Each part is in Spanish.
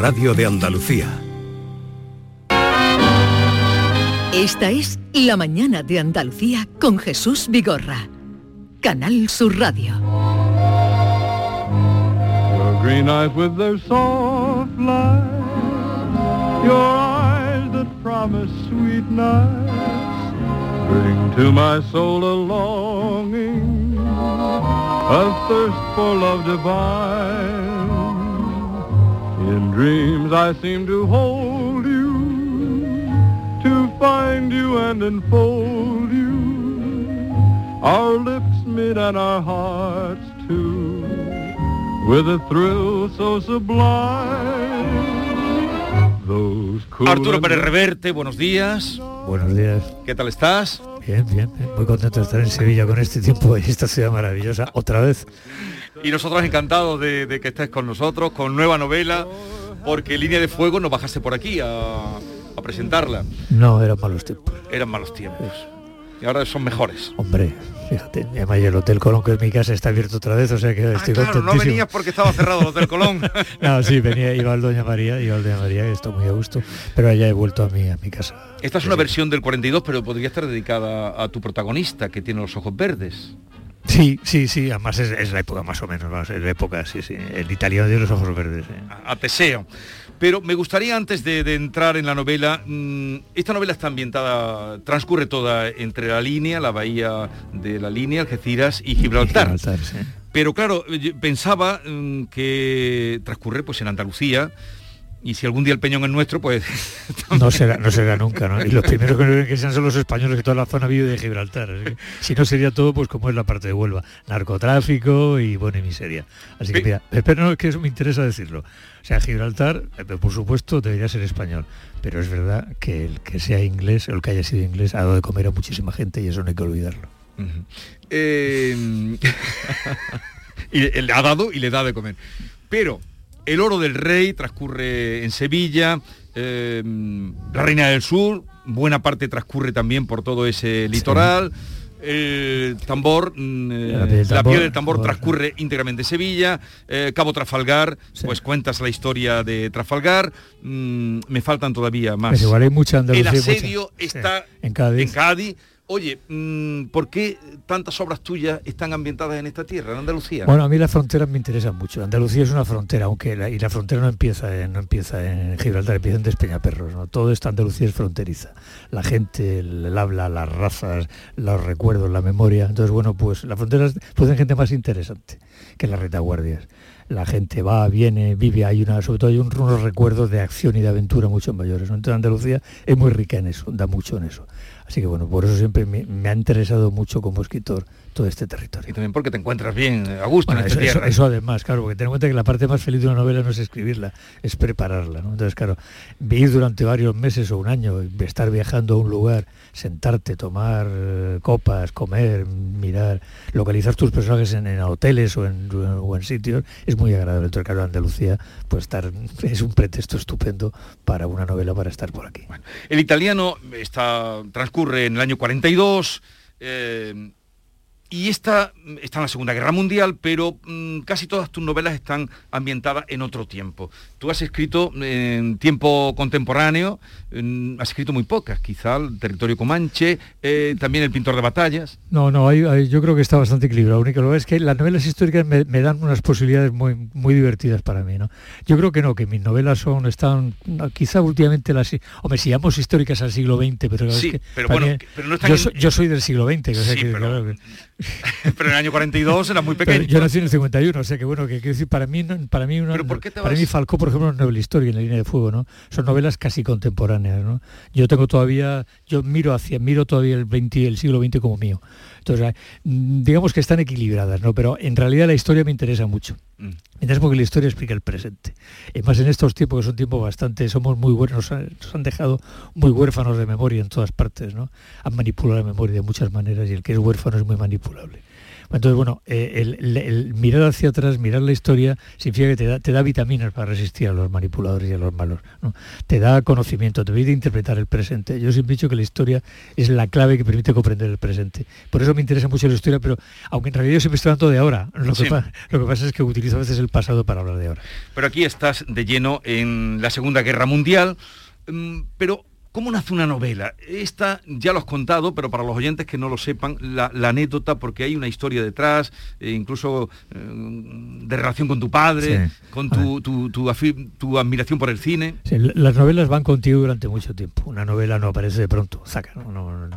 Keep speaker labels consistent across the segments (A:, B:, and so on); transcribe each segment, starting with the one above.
A: Radio de Andalucía.
B: Esta es La Mañana de Andalucía con Jesús Vigorra. Canal Sur Radio.
C: Your green eyes with their soft light, your eyes that promise sweet nights, bring to my soul a longing, a thirst for love divine. In dreams I seem to hold you, to find you and enfold you, our lips meet and our hearts too, with a thrill so sublime. Those cool
D: Arturo Pérez Reverte, buenos días.
E: Buenos días.
D: ¿Qué tal estás?
E: Bien, bien, bien. Muy contento de estar en Sevilla con este tiempo y esta ciudad maravillosa. Otra vez.
D: Y nosotros encantados de, de que estés con nosotros, con nueva novela, porque Línea de Fuego nos bajaste por aquí a, a presentarla.
E: No, eran malos tiempos.
D: Eran malos tiempos. Y ahora son mejores.
E: Hombre, fíjate, además el Hotel Colón, que es mi casa, está abierto otra vez, o sea que
D: Ah,
E: estoy
D: claro, no
E: contentísimo.
D: venías porque estaba cerrado el Hotel Colón.
E: No, sí, venía, iba al Doña María, iba al Doña María, que estoy muy a gusto, pero ya he vuelto a mi, a mi casa.
D: Esta es una versión del 42, pero podría estar dedicada a tu protagonista, que tiene los ojos verdes.
E: Sí, sí, sí, además es, es la época más o menos, es la época, sí, sí, el italiano de los ojos verdes. ¿eh?
D: a Teseo. Pero me gustaría antes de, de entrar en la novela, mm, esta novela está ambientada, transcurre toda entre la línea, la bahía de la línea, Algeciras y Gibraltar.
E: Gibraltar, sí.
D: Pero claro, yo pensaba mm, que transcurre pues en Andalucía y si algún día el Peñón es nuestro, pues
E: No será, no será nunca, ¿no? Y los primeros que, que sean son los españoles que toda la zona vive de Gibraltar. si no sería todo, pues como es la parte de Huelva. Narcotráfico y buena y miseria. Así que mira, pero no, es que eso me interesa decirlo. O sea, Gibraltar, eh, por supuesto, debería ser español. Pero es verdad que el que sea inglés, o el que haya sido inglés, ha dado de comer a muchísima gente y eso no hay que olvidarlo.
D: Eh, y le ha dado y le da de comer. Pero el oro del rey transcurre en Sevilla, eh, la reina del sur, buena parte transcurre también por todo ese litoral. El tambor, mm, eh,
E: La piel del tambor,
D: del transcurre íntegramente en Sevilla, eh, Cabo Trafalgar,
E: Sí.
D: pues cuentas la historia de Trafalgar, mm, me faltan todavía más.
E: Igual hay mucha
D: El
E: mucha-
D: asedio
E: sí,
D: está
E: en Cádiz.
D: en Cádiz. Oye, mm, ¿por qué tantas obras tuyas están ambientadas en esta tierra, en Andalucía?
E: Bueno, a mí las fronteras me interesan mucho. Andalucía es una frontera, aunque la, y la frontera no empieza en, no empieza en Gibraltar, empieza en Despeñaperros. ¿no? Todo esto Andalucía es fronteriza. La gente, el, el habla, las razas, los recuerdos, la memoria. Entonces, bueno, pues las fronteras producen gente más interesante que las retaguardias. La gente va, viene, vive, hay una, sobre todo hay un- unos recuerdos de acción y de aventura mucho mayores. ¿no? Entonces Andalucía es muy rica en eso, da mucho en eso. Así que bueno, por eso siempre me, me ha interesado mucho como escritor todo este territorio.
D: y también porque te encuentras bien, a gusto
E: Bueno,
D: en
E: eso,
D: esta
E: eso-
D: tierra.
E: eso además, claro, porque ten en cuenta que la parte más feliz de una novela no es escribirla, es prepararla. ¿no? Entonces, claro, ir durante varios meses o un año, estar viajando a un lugar, sentarte, tomar eh, copas, comer, mirar, localizar tus personajes en, en hoteles o en, o en sitios, es muy agradable. Entonces, claro, Andalucía, pues estar es un pretexto estupendo para una novela para estar por aquí.
D: El italiano está, transcurre en el año 42 eh, y esta está en la Segunda Guerra Mundial, pero mm, casi todas tus novelas están ambientadas en otro tiempo. Tú has escrito en tiempo contemporáneo, mm, has escrito muy pocas, quizá el territorio comanche, eh, también el pintor de batallas.
E: No, no, hay- hay- yo creo que está bastante equilibrado. Lo único que es que las novelas históricas me, me dan unas posibilidades muy, muy divertidas para mí, ¿no? Yo creo que no, que mis novelas son, están, no, quizá últimamente las, hombre, si llamamos históricas al siglo XX, pero es
D: Sí,
E: que
D: pero bueno,
E: mí-
D: pero no están
E: yo,
D: en-
E: yo soy del siglo XX, o sea
D: Sí,
E: que,
D: pero-
E: claro, que-
D: pero en el año 42 era muy
E: pero
D: pequeño.
E: yo nací en el 51, o sea que bueno, que quiero decir, para mí, para mí, una,
D: ¿Pero por qué te
E: para mí Falcó, por ejemplo, es novela histórica en la línea de fuego, ¿no? Son novelas casi contemporáneas, ¿no? Yo tengo todavía, yo miro hacia, miro todavía el 20, el siglo XX como mío. Entonces, mm, digamos que están equilibradas, ¿no? Pero en realidad la historia me interesa mucho.
D: Mm.
E: Me interesa porque la historia explica el presente. Y más en estos tiempos que son tiempos bastante, somos muy buenos, nos han, nos han dejado muy huérfanos de memoria en todas partes, ¿no? Han manipulado la memoria de muchas maneras y el que es huérfano es muy manipulable. Entonces, bueno, eh, el, mirar hacia atrás, mirar la historia, significa que te da, te da vitaminas para resistir a los manipuladores y a los malos. Te da conocimiento, te permite interpretar el presente. Yo siempre he dicho que la historia es la clave que permite comprender el presente. Por eso me interesa mucho la historia, pero aunque en realidad yo siempre estoy hablando de ahora, lo, que, lo que pasa es que utilizo a veces el pasado para hablar de ahora.
D: Pero aquí estás de lleno en la Segunda Guerra Mundial, mm, pero ¿Cómo nace una novela? Esta ya lo has contado, pero para los oyentes que no lo sepan, la, anécdota, porque hay una historia detrás, e incluso eh, de relación con tu padre, con tu, tu, admiración por el cine.
E: las novelas van contigo durante mucho tiempo. Una novela no aparece de pronto, saca.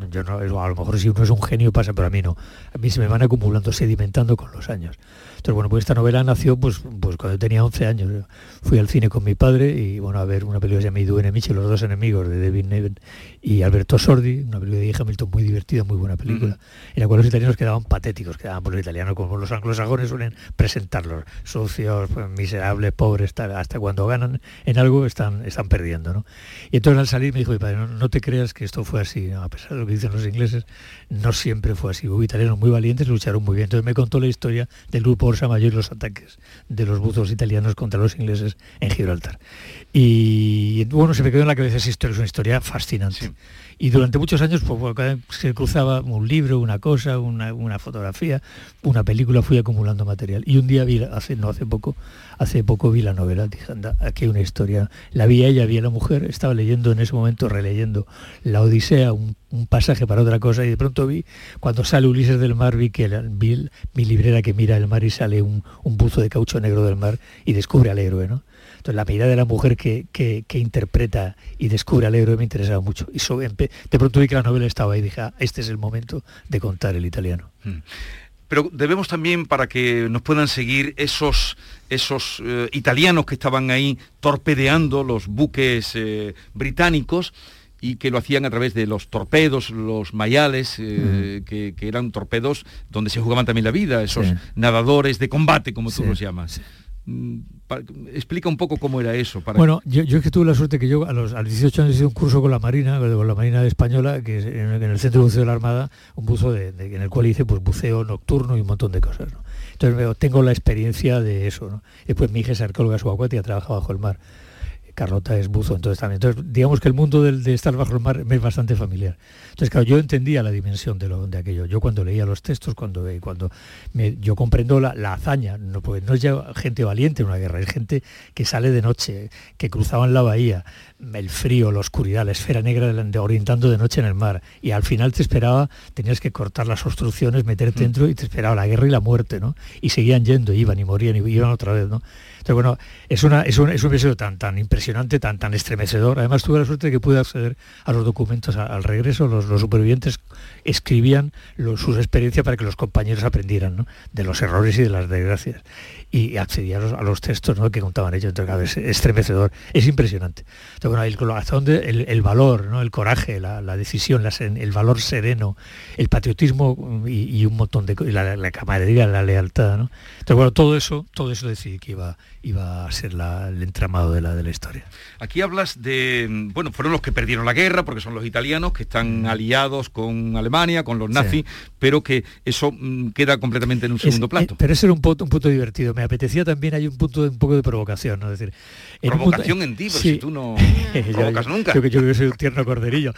E: yo no, a lo mejor si uno es un genio pasa, pero a mí no. A mí se me van acumulando, sedimentando con los años. Entonces, bueno, pues esta novela nació pues, pues cuando tenía 11 años. Fui al cine con mi padre y, bueno, a ver una película que se llama Idu Enemiche, Los dos enemigos, de David Neven y Alberto Sordi, una película de Hamilton muy divertida, muy buena película, en la cual los italianos quedaban patéticos, quedaban por los italianos como los anglosajones suelen presentarlos, sucios, pues, miserables, pobres, hasta cuando ganan en algo están, están perdiendo, ¿no? Y entonces al salir me dijo mi padre, no, te creas que esto fue así, a pesar de lo que dicen los ingleses, no siempre fue así. Hubo italianos muy valientes, lucharon muy bien. Entonces me contó la historia del grupo Orsa Mayor y los ataques de los buzos italianos contra los ingleses en Gibraltar. Y bueno, se me quedó en la cabeza esa historia, es una historia fascinante. Y durante muchos años pues, se cruzaba un libro, una cosa, una, fotografía, una película, fui acumulando material. Y un día vi, hace, no hace poco, hace poco vi la novela, dije, anda, aquí hay una historia. La vi a ella, vi a la mujer, estaba leyendo en ese momento, releyendo la Odisea, un, pasaje para otra cosa, y de pronto vi, cuando sale Ulises del mar, vi que vi mi librera que mira el mar y sale un, un buzo de caucho negro del mar y descubre al héroe, ¿no? Entonces la mirada de la mujer que, interpreta y descubre al héroe me interesaba mucho. Y de pronto vi que la novela estaba ahí y dije, ah, este es el momento de contar el italiano. Mm.
D: Pero debemos también, para que nos puedan seguir, esos, esos eh, italianos que estaban ahí torpedeando los buques eh, británicos y que lo hacían a través de los torpedos, los mayales, eh, que, eran torpedos donde se jugaban también la vida, esos nadadores de combate, como tú los llamas. Mm, explica un poco cómo era eso.
E: bueno, yo, es que tuve la suerte que yo a los, 18 años hice un curso con la Marina, con la Marina Española, que es en, el Centro de Buceo de la Armada, un buzo en el cual hice pues buceo nocturno y un montón de cosas. Entonces tengo la experiencia de eso. Después mi hija es arqueóloga subacuática, trabaja bajo el mar. Carlota es buzo, entonces también. Entonces, digamos que el mundo de estar bajo el mar me es bastante familiar. Entonces, claro, yo entendía la dimensión de, lo, de aquello. Yo cuando leía los textos, cuando, cuando yo comprendo la, hazaña, no, porque no es ya gente valiente en una guerra, es gente que sale de noche, que cruzaban la bahía, el frío, la oscuridad, la esfera negra de, orientando de noche en el mar. Y al final te esperaba, tenías que cortar las obstrucciones, meterte mm. dentro y te esperaba la guerra y la muerte, ¿no? Y seguían yendo, iban y morían y iban otra vez, ¿no? Entonces, bueno, es, es, un, es un tan, tan impresionante, tan, tan estremecedor. Además, tuve la suerte de que pude acceder a los documentos al regreso. Los, supervivientes escribían sus experiencias para que los compañeros aprendieran de los errores y de las desgracias. Y accedía a los, textos que contaban ellos. Entonces, es estremecedor, es impresionante. Entonces, bueno, el, el, valor, ¿no? el coraje, la, decisión, el valor sereno, el patriotismo y, un montón de la, la camaradería, la lealtad. ¿no? Entonces, bueno, todo eso, todo eso decidí que iba iba a ser el entramado de la, de la historia.
D: Aquí hablas de, bueno, fueron los que perdieron la guerra, porque son los italianos que están mm. aliados con Alemania, con los nazis, pero que eso mm, queda completamente en un segundo plato.
E: Eh, pero ese era un punto, un punto divertido. Me apetecía también, hay un punto un poco de provocación, ¿no? Es decir,
D: provocación en ti, si tú no provocas nunca.
E: Yo, que soy un tierno corderillo.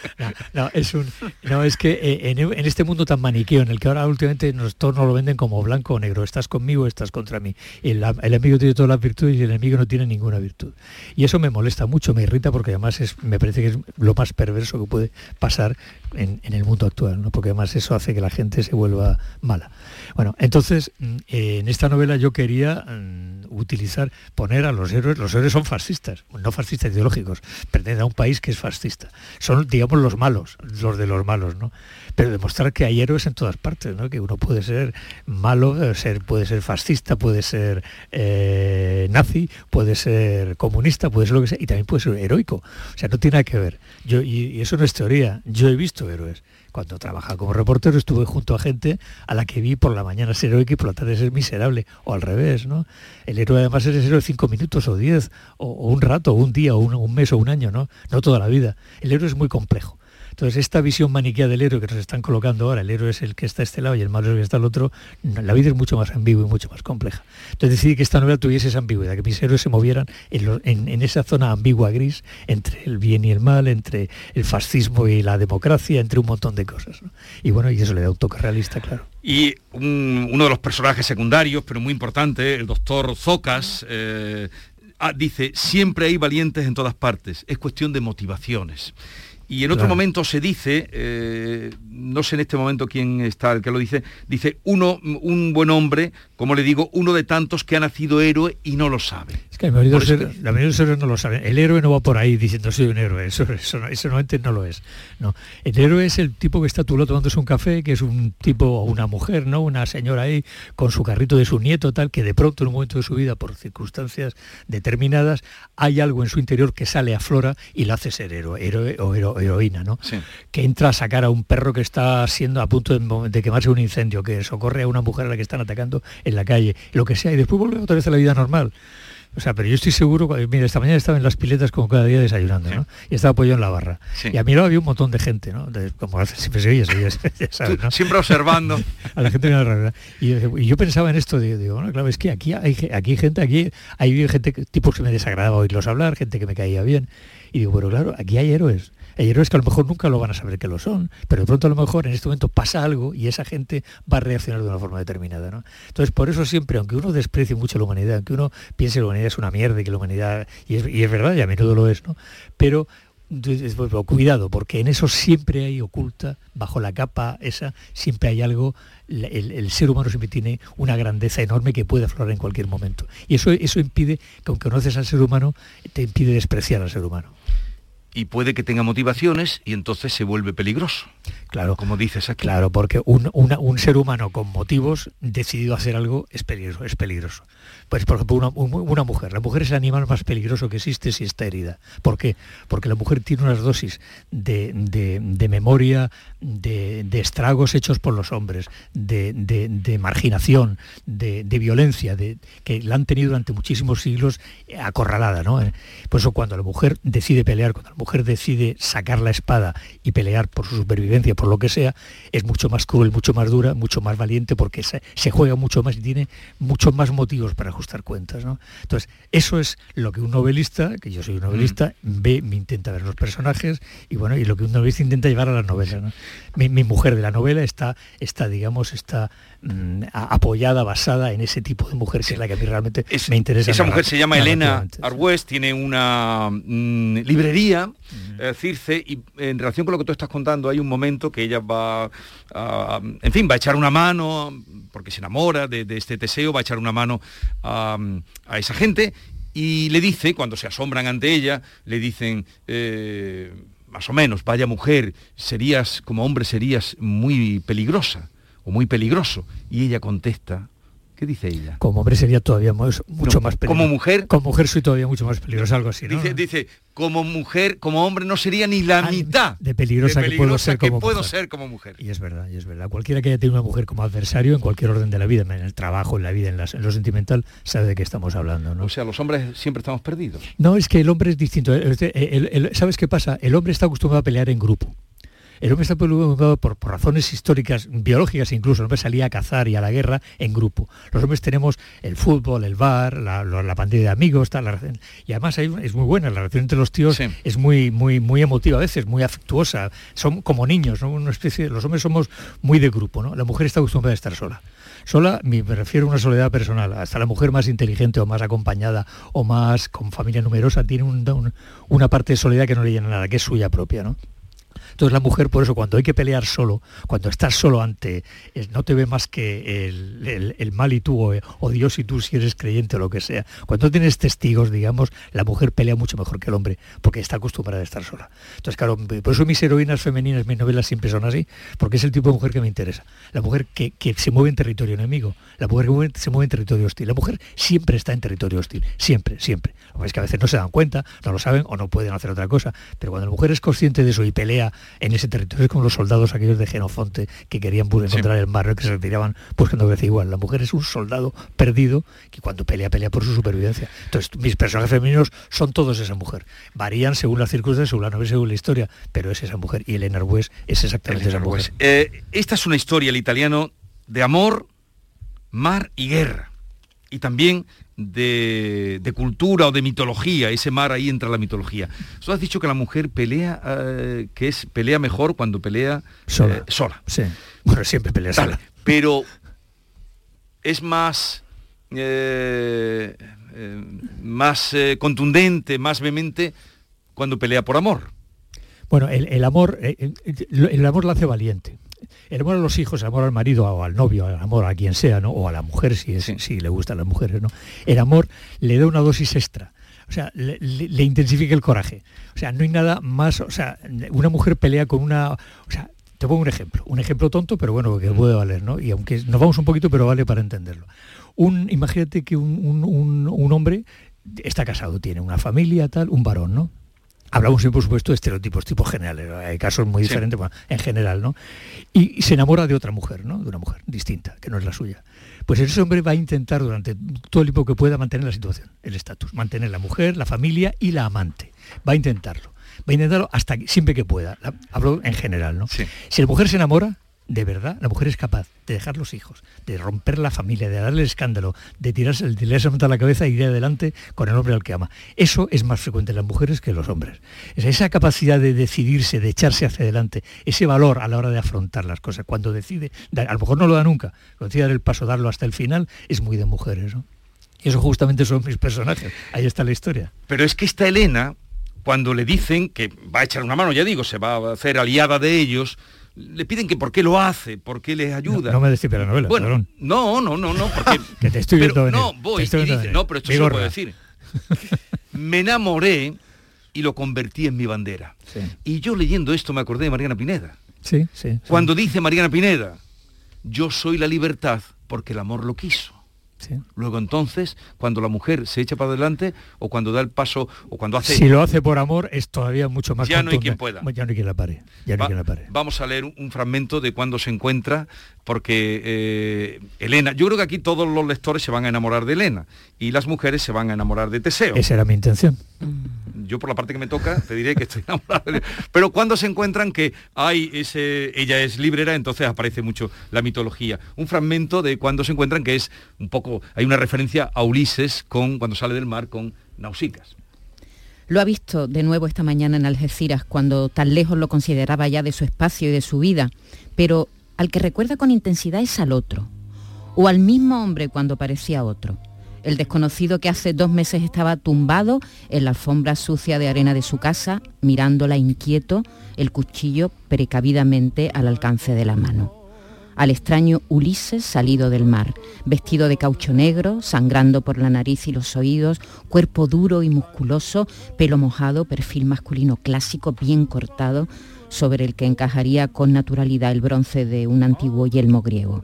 E: No, es, un, no, es que eh, en, este mundo tan maniqueo, en el que ahora últimamente nos, todos nos lo venden como blanco o negro, estás conmigo, estás contra mí. El, el amigo tiene todas las virtudes y el enemigo no tiene ninguna virtud. Y eso me molesta mucho, me irrita porque además es, me parece que es lo más perverso que puede pasar en, el mundo actual, ¿no? porque además eso hace que la gente se vuelva mala. Bueno, entonces mm, en esta novela yo quería mm, utilizar, poner a los héroes, los héroes son fascistas, no fascistas ideológicos, pertenecen a un país que es fascista. Son, digamos, los malos, los de los malos, ¿no? Pero demostrar que hay héroes en todas partes, ¿no? Que uno puede ser malo, eh, ser, puede ser fascista, puede ser eh, nazi, puede ser comunista, puede ser lo que sea, y también puede ser heroico. O sea, no tiene nada que ver. Yo, y eso no es teoría. Yo he visto héroes. Cuando trabajaba como reportero estuve junto a gente a la que vi por la mañana ser heroica y por la tarde ser miserable, o al revés, ¿no? El héroe además es héroe cinco minutos o diez, o, un rato, o un día, o un, mes o un año, ¿no? No toda la vida. El héroe es muy complejo. Entonces, esta visión maniquea del héroe que nos están colocando ahora, el héroe es el que está a este lado y el malo es el que está al otro, la vida es mucho más ambigua y mucho más compleja. Entonces decidí que esta novela tuviese esa ambigüedad, que mis héroes se movieran en, esa zona ambigua gris entre el bien y el mal, entre el fascismo y la democracia, entre un montón de cosas. Y bueno, y eso le da un toque realista, claro.
D: Y uno de los personajes secundarios, pero muy importante, el doctor Zocas, eh, ah, dice, siempre hay valientes en todas partes, es cuestión de motivaciones. Y en otro momento se dice, eh, no sé en este momento quién está el que lo dice, dice, uno, un buen hombre, como le digo, uno de tantos que ha nacido héroe y no lo sabe.
E: Es que la mayoría, de los héroes no lo saben. El héroe no va por ahí diciendo soy un héroe, eso, eso, eso normalmente no lo es. No. El héroe es el tipo que está tú lo tomándose un café, que es un tipo o una mujer, ¿no? Una señora ahí con su carrito de su nieto, tal, que de pronto en un momento de su vida, por circunstancias determinadas, hay algo en su interior que sale a flora y la hace ser héroe, héroe o heroína, ¿no? Que entra a sacar a un perro que está siendo a punto de, quemarse un incendio, que socorre a una mujer a la que están atacando en la calle, lo que sea, y después vuelve otra vez a la vida normal. O sea, pero yo estoy seguro, mira, esta mañana estaba en las piletas como cada día desayunando, ¿no? Y estaba apoyado en la barra. Y a mi lado había un montón de gente, ¿no? como siempre se oye,
D: ¿no? Siempre observando.
E: a la gente de y, y, yo pensaba en esto, digo, bueno, claro, es que aquí hay, aquí gente, aquí hay gente, tipos que me desagradaba oírlos hablar, gente que me caía bien. Y digo, bueno, claro, aquí hay héroes. Hay héroes que a lo mejor nunca lo van a saber que lo son, pero de pronto a lo mejor en este momento pasa algo y esa gente va a reaccionar de una forma determinada. ¿no? Entonces, por eso siempre, aunque uno desprecie mucho la humanidad, aunque uno piense que la humanidad es una mierda y que la humanidad, y es, verdad, y a menudo lo es, ¿no? pero cuidado, porque en eso siempre hay oculta, bajo la capa esa, siempre hay algo, el, ser humano siempre tiene una grandeza enorme que puede aflorar en cualquier momento. Y eso, eso impide, que aunque conoces al ser humano, te impide despreciar al ser humano
D: y puede que tenga motivaciones y entonces se vuelve peligroso.
E: Claro, como dices aquí. Claro, porque un, un ser humano con motivos decidido a hacer algo es peligroso, es peligroso. Pues, por ejemplo, una, mujer. La mujer es el animal más peligroso que existe si está herida. ¿Por qué? Porque la mujer tiene unas dosis de, memoria, de, estragos hechos por los hombres, de, marginación, de, violencia, que la han tenido durante muchísimos siglos acorralada. ¿no? Por eso cuando la mujer decide pelear, cuando la mujer decide sacar la espada y pelear por su supervivencia, por lo que sea, es mucho más cruel, mucho más dura, mucho más valiente, porque se, se juega mucho más y tiene muchos más motivos para ajustar cuentas. ¿no? Entonces, eso es lo que un novelista, que yo soy un novelista, mm. ve, me intenta ver los personajes y bueno, y lo que un novelista intenta llevar a la novela. ¿no? Mi, mujer de la novela está, está digamos, está mm, apoyada, basada en ese tipo de mujer que es la que a mí realmente me interesa.
D: Esa mujer se llama Elena Arbues, tiene una mm, librería, eh, Circe, y en relación con lo que tú estás contando, hay un momento que ella va, a, en fin, va a echar una mano, porque se enamora de, de este Teseo, va a echar una mano a, esa gente y le dice, cuando se asombran ante ella, le dicen, eh, más o menos, vaya mujer, serías, como hombre serías muy peligrosa o muy peligroso. Y ella contesta, ¿Qué dice ella?
E: Como hombre sería todavía mucho más peligroso.
D: Como mujer.
E: Como mujer soy todavía mucho más peligroso, algo así.
D: Dice, dice, como mujer, como hombre no sería ni la mitad
E: de peligrosa, que puedo, ser, como
D: puedo ser como mujer.
E: Y es verdad, y es verdad. Cualquiera que haya tenido una mujer como adversario en cualquier orden de la vida, en el trabajo, en la vida, en, lo sentimental, sabe de qué estamos hablando. ¿no?
D: O sea, los hombres siempre estamos perdidos.
E: No, es que el hombre es distinto. ¿Sabes qué pasa? El hombre está acostumbrado a pelear en grupo. El hombre está preocupado por, razones históricas, biológicas incluso. El hombre salía a cazar y a la guerra en grupo. Los hombres tenemos el fútbol, el bar, la, la pandilla de amigos, tal, y además es muy buena. La relación entre los tíos es muy, muy, muy emotiva a veces, muy afectuosa. Son como niños, ¿no? Una especie, los hombres somos muy de grupo. ¿no? La mujer está acostumbrada a estar sola. Sola me refiero a una soledad personal. Hasta la mujer más inteligente o más acompañada o más con familia numerosa tiene una parte de soledad que no le llena nada, que es suya propia. ¿no? Entonces la mujer, por eso, cuando hay que pelear solo, cuando estás solo ante, no te ve más que el, mal y tú, o, Dios y tú si eres creyente o lo que sea. Cuando tienes testigos, digamos, la mujer pelea mucho mejor que el hombre, porque está acostumbrada a estar sola. Entonces, claro, por eso mis heroínas femeninas, mis novelas siempre son así, porque es el tipo de mujer que me interesa. La mujer que, se mueve en territorio enemigo, la mujer que se mueve en territorio hostil. La mujer siempre está en territorio hostil, siempre, siempre. Lo que es que a veces no se dan cuenta, no lo saben o no pueden hacer otra cosa, pero cuando la mujer es consciente de eso y pelea en ese territorio. Es como los soldados aquellos de Genofonte que querían pues, encontrar el mar, que se retiraban buscando pues, igual. La mujer es un soldado perdido que cuando pelea, pelea por su supervivencia. Entonces, mis personajes femeninos son todos esa mujer. Varían según las circunstancias, según la novela, según la historia, pero es esa mujer. Y Elena Arbues es exactamente esa mujer.
D: Eh, esta es una historia, el italiano, de amor, mar y guerra. Y también de, cultura o de mitología, ese mar ahí entra la mitología. Tú has dicho que la mujer pelea, eh, que es pelea mejor cuando pelea
E: sola. Eh,
D: sola.
E: Sí, bueno, siempre pelea sola.
D: Pero es más, más contundente, más vehemente cuando pelea por amor.
E: Bueno, el, amor, el, el, amor la hace valiente. El amor a los hijos, el amor al marido o al novio, el amor a quien sea, ¿no? O a la mujer, si, es, si le gustan las mujeres, ¿no? El amor le da una dosis extra. O sea, le, intensifica el coraje. O sea, no hay nada más. O sea, una mujer pelea con una. O sea, te pongo un ejemplo. Un ejemplo tonto, pero bueno, que puede valer, ¿no? Y aunque nos vamos un poquito, pero vale para entenderlo. Un, imagínate que un, un hombre está casado, tiene una familia, tal, un varón, ¿no? Hablamos, por supuesto, de estereotipos, tipos generales, hay casos muy diferentes, en general, ¿no? Y, se enamora de otra mujer, ¿no? De una mujer distinta, que no es la suya. Pues ese hombre va a intentar durante todo el tiempo que pueda mantener la situación, el estatus, mantener la mujer, la familia y la amante. Va a intentarlo. Va a intentarlo hasta siempre que pueda. Hablo en general, ¿no? Si la mujer se enamora, de verdad la mujer es capaz de dejar los hijos, de romper la familia, de darle el escándalo, de tirarse, tirarse a la cabeza y ir adelante con el hombre al que ama. Eso es más frecuente en las mujeres que en los hombres. Esa capacidad de decidirse, de echarse hacia adelante, ese valor a la hora de afrontar las cosas, cuando decide, a lo mejor no lo da nunca, cuando decide dar el paso, darlo hasta el final, es muy de mujeres. Y eso justamente son mis personajes. Ahí está la historia.
D: Pero es que esta Elena, cuando le dicen que va a echar una mano, ya digo, se va a hacer aliada de ellos, le piden que por qué lo hace, por qué les ayuda.
E: No, me despipe la novela.
D: Bueno, no, no, no, no, porque
E: que te estoy
D: pero, No, voy y dice, no, pero esto se puede decir. me enamoré y lo convertí en mi bandera. Y yo leyendo esto me acordé de Mariana Pineda.
E: Sí, sí.
D: Cuando dice Mariana Pineda, yo soy la libertad porque el amor lo quiso. Luego entonces, cuando la mujer se echa para adelante o cuando da el paso o cuando hace...
E: Si lo hace por amor es todavía mucho más...
D: Ya no hay quien pueda.
E: Ya no hay quien la pare. Ya no hay quien la pare.
D: Vamos a leer un, fragmento de cuando se encuentra, porque eh, Elena, yo creo que aquí todos los lectores se van a enamorar de Elena y las mujeres se van a enamorar de Teseo.
E: Esa era mi intención.
D: Yo por la parte que me toca te diré que estoy enamorada de. Pero cuando se encuentran que hay ese, ella es librera, entonces aparece mucho la mitología. Un fragmento de cuando se encuentran que es un poco, hay una referencia a Ulises con cuando sale del mar con Nausicas.
A: Lo ha visto de nuevo esta mañana en Algeciras, cuando tan lejos lo consideraba ya de su espacio y de su vida, pero al que recuerda con intensidad es al otro, o al mismo hombre cuando parecía otro. El desconocido que hace dos meses estaba tumbado en la alfombra sucia de arena de su casa, mirándola inquieto, el cuchillo precavidamente al alcance de la mano. Al extraño Ulises salido del mar, vestido de caucho negro, sangrando por la nariz y los oídos, cuerpo duro y musculoso, pelo mojado, perfil masculino clásico bien cortado, sobre el que encajaría con naturalidad el bronce de un antiguo yelmo griego.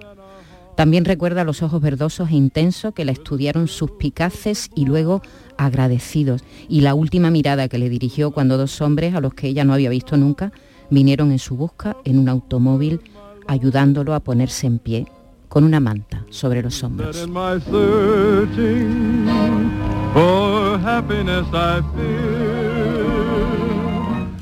A: También recuerda los ojos verdosos e intensos que la estudiaron suspicaces y luego agradecidos, y la última mirada que le dirigió cuando dos hombres, a los que ella no había visto nunca, vinieron en su busca en un automóvil, ayudándolo a ponerse en pie con una manta sobre los hombros.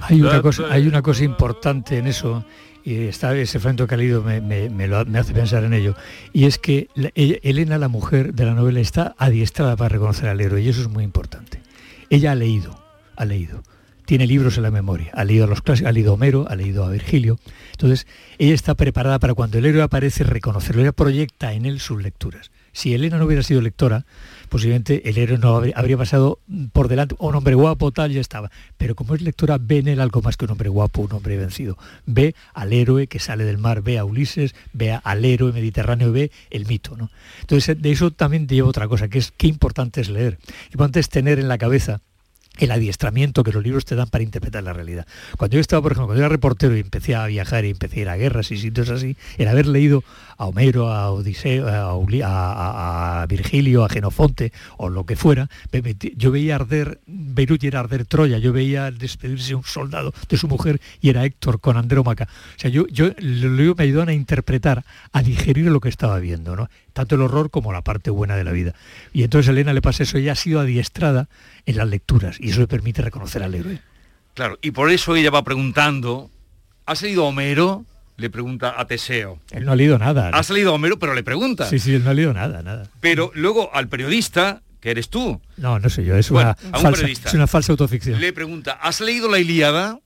E: Hay una, cosa, hay una cosa importante en eso, y está, ese frente que ha leído me, me, hace pensar en ello, y es que Elena, la mujer de la novela, está adiestrada para reconocer al héroe, y eso es muy importante. Ella ha leído, ha leído, tiene libros en la memoria, ha leído a los clásicos, ha leído a Homero, ha leído a Virgilio, entonces ella está preparada para cuando el héroe aparece reconocerlo, ella proyecta en él sus lecturas. Si Elena no hubiera sido lectora, posiblemente el héroe no habría, pasado por delante, un hombre guapo, tal, ya estaba. Pero como es lectora, ve en él algo más que un hombre guapo, un hombre vencido. Ve al héroe que sale del mar, ve a Ulises, ve al héroe mediterráneo, ve el mito. ¿no? Entonces, de eso también te lleva otra cosa, que es qué importante es leer. Importante es tener en la cabeza el adiestramiento que los libros te dan para interpretar la realidad. Cuando yo estaba, por ejemplo, cuando era reportero y empecé a viajar y empecé a ir a guerras y sitios así, el haber leído a Homero, a Odiseo, a, Virgilio, a Genofonte o lo que fuera, yo veía arder Beirut era arder Troya, yo veía despedirse un soldado de su mujer y era Héctor con Andrómaca. O sea, yo, yo me ayudó a interpretar, a digerir lo que estaba viendo, ¿no? tanto el horror como la parte buena de la vida. Y entonces Elena le pasa eso, ella ha sido adiestrada en las lecturas y eso le permite reconocer al héroe.
D: Claro, y por eso ella va preguntando, ¿has leído Homero? Le pregunta a Teseo.
E: Él no ha leído nada.
D: Has leído Homero, pero le pregunta.
E: Sí, sí, él no ha leído nada, nada.
D: Pero luego al periodista, que eres tú.
E: No, no soy yo, es, una, falsa, es una falsa autoficción.
D: Le pregunta, ¿has leído la Ilíada?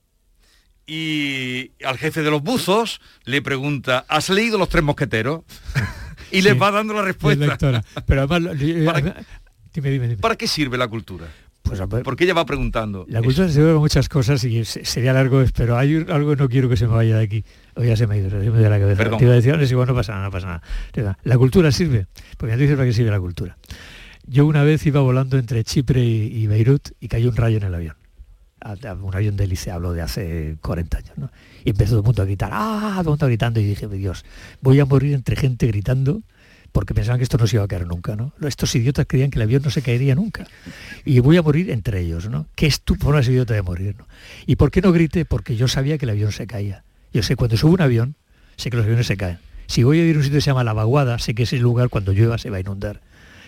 D: Y al jefe de los buzos le pregunta, ¿has leído Los Tres Mosqueteros? y les va dando la respuesta.
E: Pero además,
D: ¿Para, qué sirve la cultura?
E: Pues,
D: Porque ella va preguntando.
E: La cultura sirve para muchas cosas y sería largo, pero hay algo que no quiero que se me vaya de aquí. Hoy ya se me ha ido, se me la cabeza. Te iba a decir, igual no pasa nada, no pasa nada. La cultura sirve, porque te dice para qué sirve la cultura. Yo una vez iba volando entre Chipre y, Beirut y cayó un rayo en el avión. Un avión de hélice, hablo de hace 40 años, ¿no? Y empezó todo el mundo a gritar, ¡ah! Todo el mundo gritando y dije, Dios, voy a morir entre gente gritando porque pensaban que esto no se iba a caer nunca, ¿no? Estos idiotas creían que el avión no se caería nunca. Y voy a morir entre ellos, ¿no? Qué estúpido es idiota de morir, ¿no? ¿Y por qué no grité? Porque yo sabía que el avión se caía. Yo sé, cuando subo un avión, sé que los aviones se caen. Si voy a ir a un sitio que se llama La Vaguada, sé que ese lugar cuando llueva se va a inundar.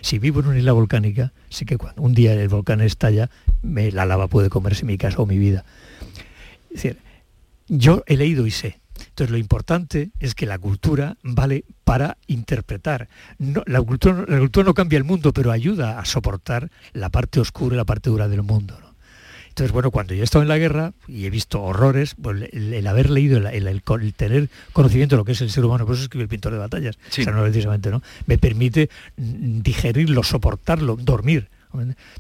E: Si vivo en una isla volcánica, sé que cuando un día el volcán estalla, la lava puede comerse mi casa o mi vida. Es decir, yo he leído y sé. Entonces lo importante es que la cultura vale para interpretar. la, cultura, la, cultura, no cambia el mundo, pero ayuda a soportar la parte oscura y la parte dura del mundo. Entonces, bueno, cuando yo he estado en la guerra y he visto horrores, pues el, haber leído, el, tener conocimiento de lo que es el ser humano, por eso el pintor de batallas, no precisamente, ¿no? Me permite digerirlo, soportarlo, dormir.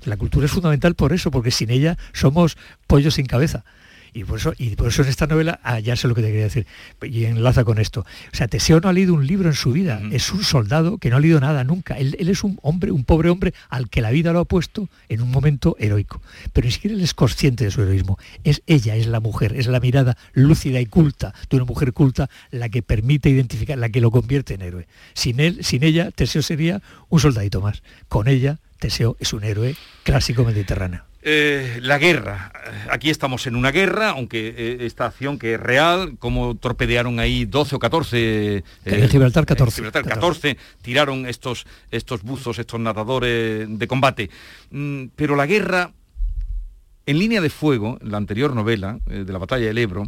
E: La cultura es fundamental por eso, porque sin ella somos pollos sin cabeza. Y por eso, y por eso en esta novela, ah, ya sé lo que te quería decir, y enlaza con esto. O sea, Teseo no ha leído un libro en su vida, es un soldado que no ha leído nada nunca. Él, es un hombre, un pobre hombre al que la vida lo ha puesto en un momento heroico. Pero ni siquiera él es consciente de su heroísmo. Es ella, es la mujer, es la mirada lúcida y culta de una mujer culta la que permite identificar, la que lo convierte en héroe. Sin él, sin ella, Teseo sería un soldadito más. Con ella, Teseo es un héroe clásico mediterráneo.
D: Eh, la guerra. Aquí estamos en una guerra, aunque eh, esta acción que es real, como torpedearon ahí 12 o 14...
E: Eh, en Gibraltar 14.
D: 14, tiraron estos, estos buzos, estos nadadores de combate. Mm, pero la guerra, en línea de fuego, la anterior novela de la batalla del Ebro,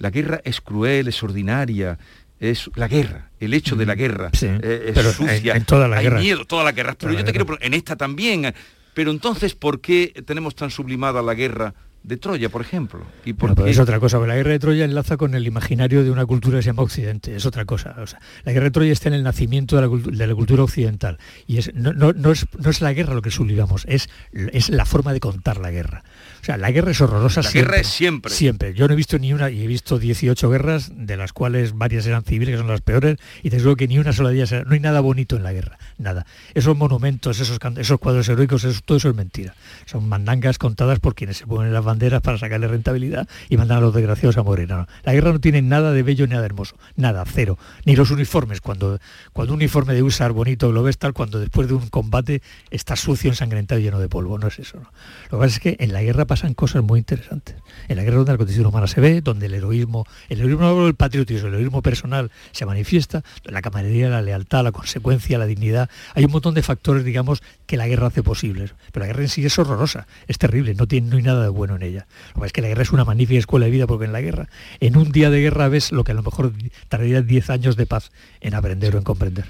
D: la guerra es cruel, es ordinaria, es la guerra, el hecho de la mm, guerra, es sucia,
E: en, toda la
D: hay
E: guerra.
D: miedo, toda la guerra. Pero yo te quiero, en esta también pero entonces, ¿por qué tenemos tan sublimada la guerra de Troya, por ejemplo.
E: ¿Y por Es otra cosa, la guerra de Troya enlaza con el imaginario de una cultura que se llama Occidente, es otra cosa. la guerra de Troya está en el nacimiento de la, cultura occidental y es, no, es, la guerra lo que sublimamos, es, es la forma de contar la guerra. O sea, la guerra es horrorosa
D: la guerra es siempre.
E: Siempre. Yo no he visto ni una, y he visto 18 guerras, de las cuales varias eran civiles, que son las peores, y te digo que ni una sola ellas, no hay nada bonito en la guerra, nada. Esos monumentos, esos, esos cuadros heroicos, todo eso es mentira. Son mandangas contadas por quienes se ponen las banderas para sacarle rentabilidad y mandan a los desgraciados a morir. La guerra no tiene nada de bello ni nada hermoso, nada, cero. Ni los uniformes, cuando, cuando un uniforme de usar bonito lo ves tal, cuando después de un combate está sucio, ensangrentado y lleno de polvo, no es eso. Lo que pasa es que en la guerra pasan cosas muy interesantes. En la guerra donde la condición humana se ve, donde el heroísmo, el heroísmo del patriotismo, el heroísmo personal se manifiesta, la camaradería, la lealtad, la consecuencia, la dignidad, hay un montón de factores, digamos, que la guerra hace posibles. Pero la guerra en sí es horrorosa, es terrible, no, tiene, no hay nada de bueno en ella. Lo que es que la guerra es una magnífica escuela de vida porque en la guerra, en un día de guerra ves lo que a lo mejor tardaría 10 años de paz en aprender o en comprender.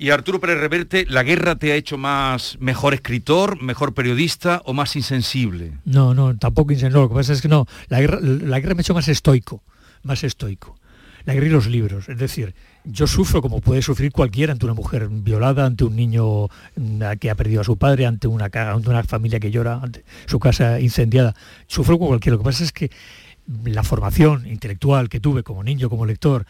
D: Y Arturo Pérez Reverte, ¿la guerra te ha hecho más mejor escritor, mejor periodista o más insensible?
E: No, no, tampoco insensible. Lo que pasa es que no, la guerra, la guerra me ha hecho más estoico, más estoico. La guerra y los libros, es decir, yo sufro como puede sufrir cualquiera ante una mujer violada, ante un niño mm, que ha perdido a su padre, ante una, ante una familia que llora, ante su casa incendiada. Sufro como cualquiera. Lo que pasa es que la formación intelectual que tuve como niño, como lector,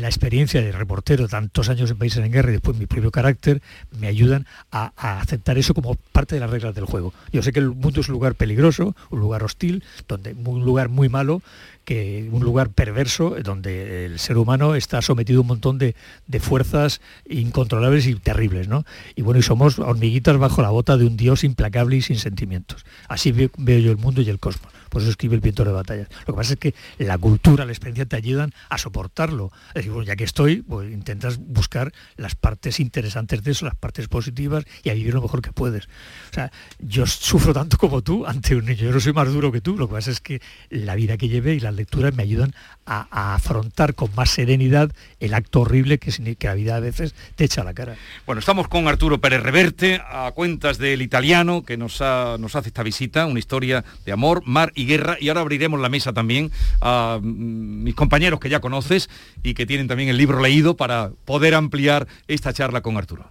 E: la experiencia de reportero, tantos años en países en guerra y después mi propio carácter, me ayudan a, aceptar eso como parte de las reglas del juego. Yo sé que el mundo es un lugar peligroso, un lugar hostil, donde, un lugar muy malo, que un lugar perverso donde el ser humano está sometido a un montón de, fuerzas incontrolables y terribles, ¿no? Y bueno, y somos hormiguitas bajo la bota de un Dios implacable y sin sentimientos. Así veo yo el mundo y el cosmos por eso escribe el pintor de batallas. Lo que pasa es que la cultura, la experiencia te ayudan a soportarlo. Es decir, bueno, ya que estoy, pues intentas buscar las partes interesantes de eso, las partes positivas y a vivir lo mejor que puedes. O sea, yo sufro tanto como tú ante un niño, yo no soy más duro que tú, lo que pasa es que la vida que llevé y las lecturas me ayudan a, afrontar con más serenidad el acto horrible que, que la vida a veces te echa a la cara.
D: Bueno, estamos con Arturo Pérez Reverte, a cuentas del italiano, que nos, nos hace esta visita, una historia de amor, mar y guerra y ahora abriremos la mesa también a mm, mis compañeros que ya conoces y que tienen también el libro leído para poder ampliar esta charla con Arturo.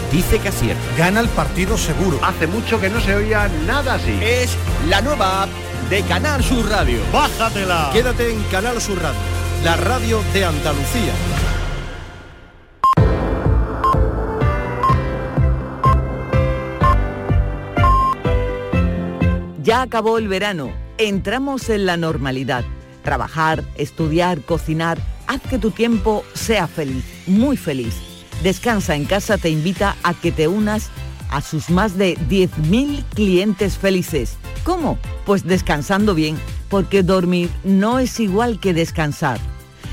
F: dice que acierta.
G: Gana el partido seguro.
H: Hace mucho que no se oía nada así.
F: Es la nueva app de Canal Sur Radio.
G: Bájatela. Quédate en Canal Sur Radio, la radio de Andalucía.
I: Ya acabó el verano, entramos en la normalidad. Trabajar, estudiar, cocinar, haz que tu tiempo sea feliz, muy feliz Descansa en casa te invita a que te unas a sus más de 10.000 clientes felices. ¿Cómo? Pues descansando bien, porque dormir no es igual que descansar.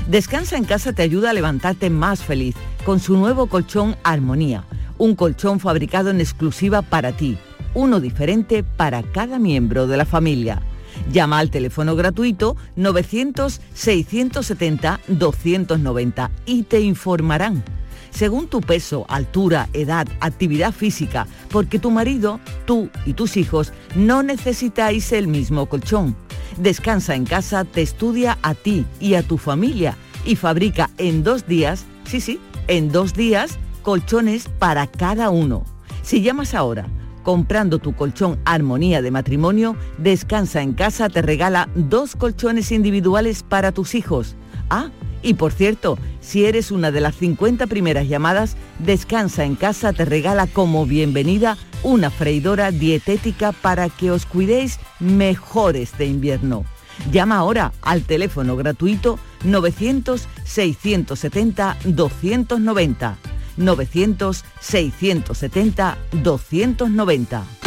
I: Descansa en casa te ayuda a levantarte más feliz con su nuevo colchón Armonía, un colchón fabricado en exclusiva para ti, uno diferente para cada miembro de la familia. Llama al teléfono gratuito 900-670-290 y te informarán según tu peso, altura, edad, actividad física, porque tu marido, tú y tus hijos no necesitáis el mismo colchón. Descansa en casa, te estudia a ti y a tu familia y fabrica en dos días, sí, sí, en dos días, colchones para cada uno. Si llamas ahora, comprando tu colchón Armonía de matrimonio, Descansa en casa te regala dos colchones individuales para tus hijos. Ah, y por cierto, si eres una de las 50 primeras llamadas, Descansa en casa te regala como bienvenida una freidora dietética para que os cuidéis mejor este invierno. Llama ahora al teléfono gratuito 900-670-290. 900-670-290.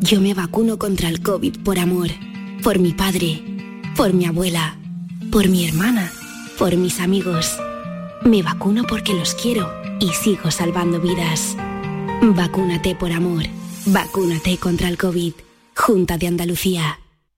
J: Yo me vacuno contra el COVID por amor, por mi padre, por mi abuela, por mi hermana, por mis amigos. Me vacuno porque los quiero y sigo salvando vidas. Vacúnate por amor. Vacúnate contra el COVID. Junta de Andalucía.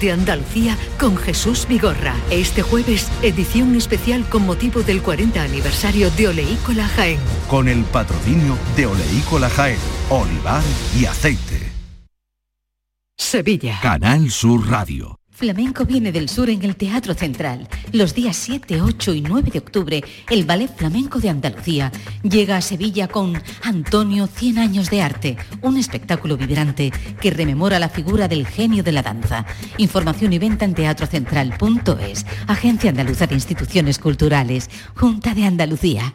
B: de Andalucía con Jesús Vigorra. Este jueves, edición especial con motivo del 40 aniversario de Oleícola Jaén.
K: Con el patrocinio de Oleícola Jaén, olivar y aceite.
B: Sevilla.
K: Canal Sur Radio.
L: Flamenco viene del sur en el Teatro Central. Los días 7, 8 y 9 de octubre, el Ballet Flamenco de Andalucía llega a Sevilla con Antonio 100 años de arte, un espectáculo vibrante que rememora la figura del genio de la danza. Información y venta en teatrocentral.es, Agencia Andaluza de Instituciones Culturales, Junta de Andalucía.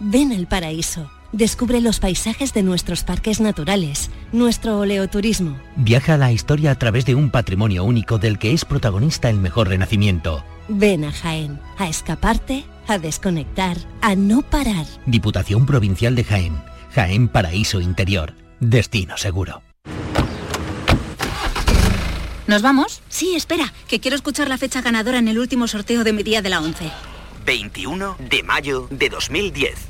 J: ven al paraíso. Descubre los paisajes de nuestros parques naturales, nuestro oleoturismo.
M: Viaja a la historia a través de un patrimonio único del que es protagonista el mejor renacimiento.
J: Ven a Jaén, a escaparte, a desconectar, a no parar.
M: Diputación Provincial de Jaén. Jaén Paraíso Interior. Destino seguro.
N: ¿Nos vamos? Sí, espera, que quiero escuchar la fecha ganadora en el último sorteo de mi día de la 11.
O: 21 de mayo de 2010.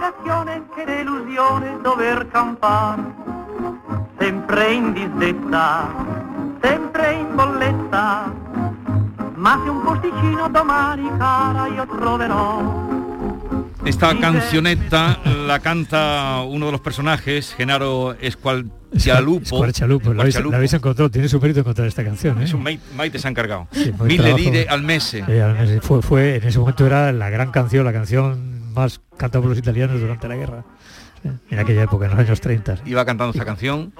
P: Disperazione che delusione dover campare, sempre in disdetta, sempre in bolletta, ma se un posticino domani cara io troverò.
D: Esta cancioneta la canta uno de los personajes, Genaro Escualchalupo.
E: Escualchalupo, la habéis, la habéis encontrado, tiene su mérito encontrar esta canción. ¿eh?
D: Es un Maite, Maite se ha encargado.
E: Sí,
D: Mille
E: trabajo.
D: lire al mese.
E: Eh, al mes. fue, fue, en ese momento era la gran canción, la canción más cantada por los italianos durante la guerra. En aquella época, en los años 30.
D: Iba cantando esta canción.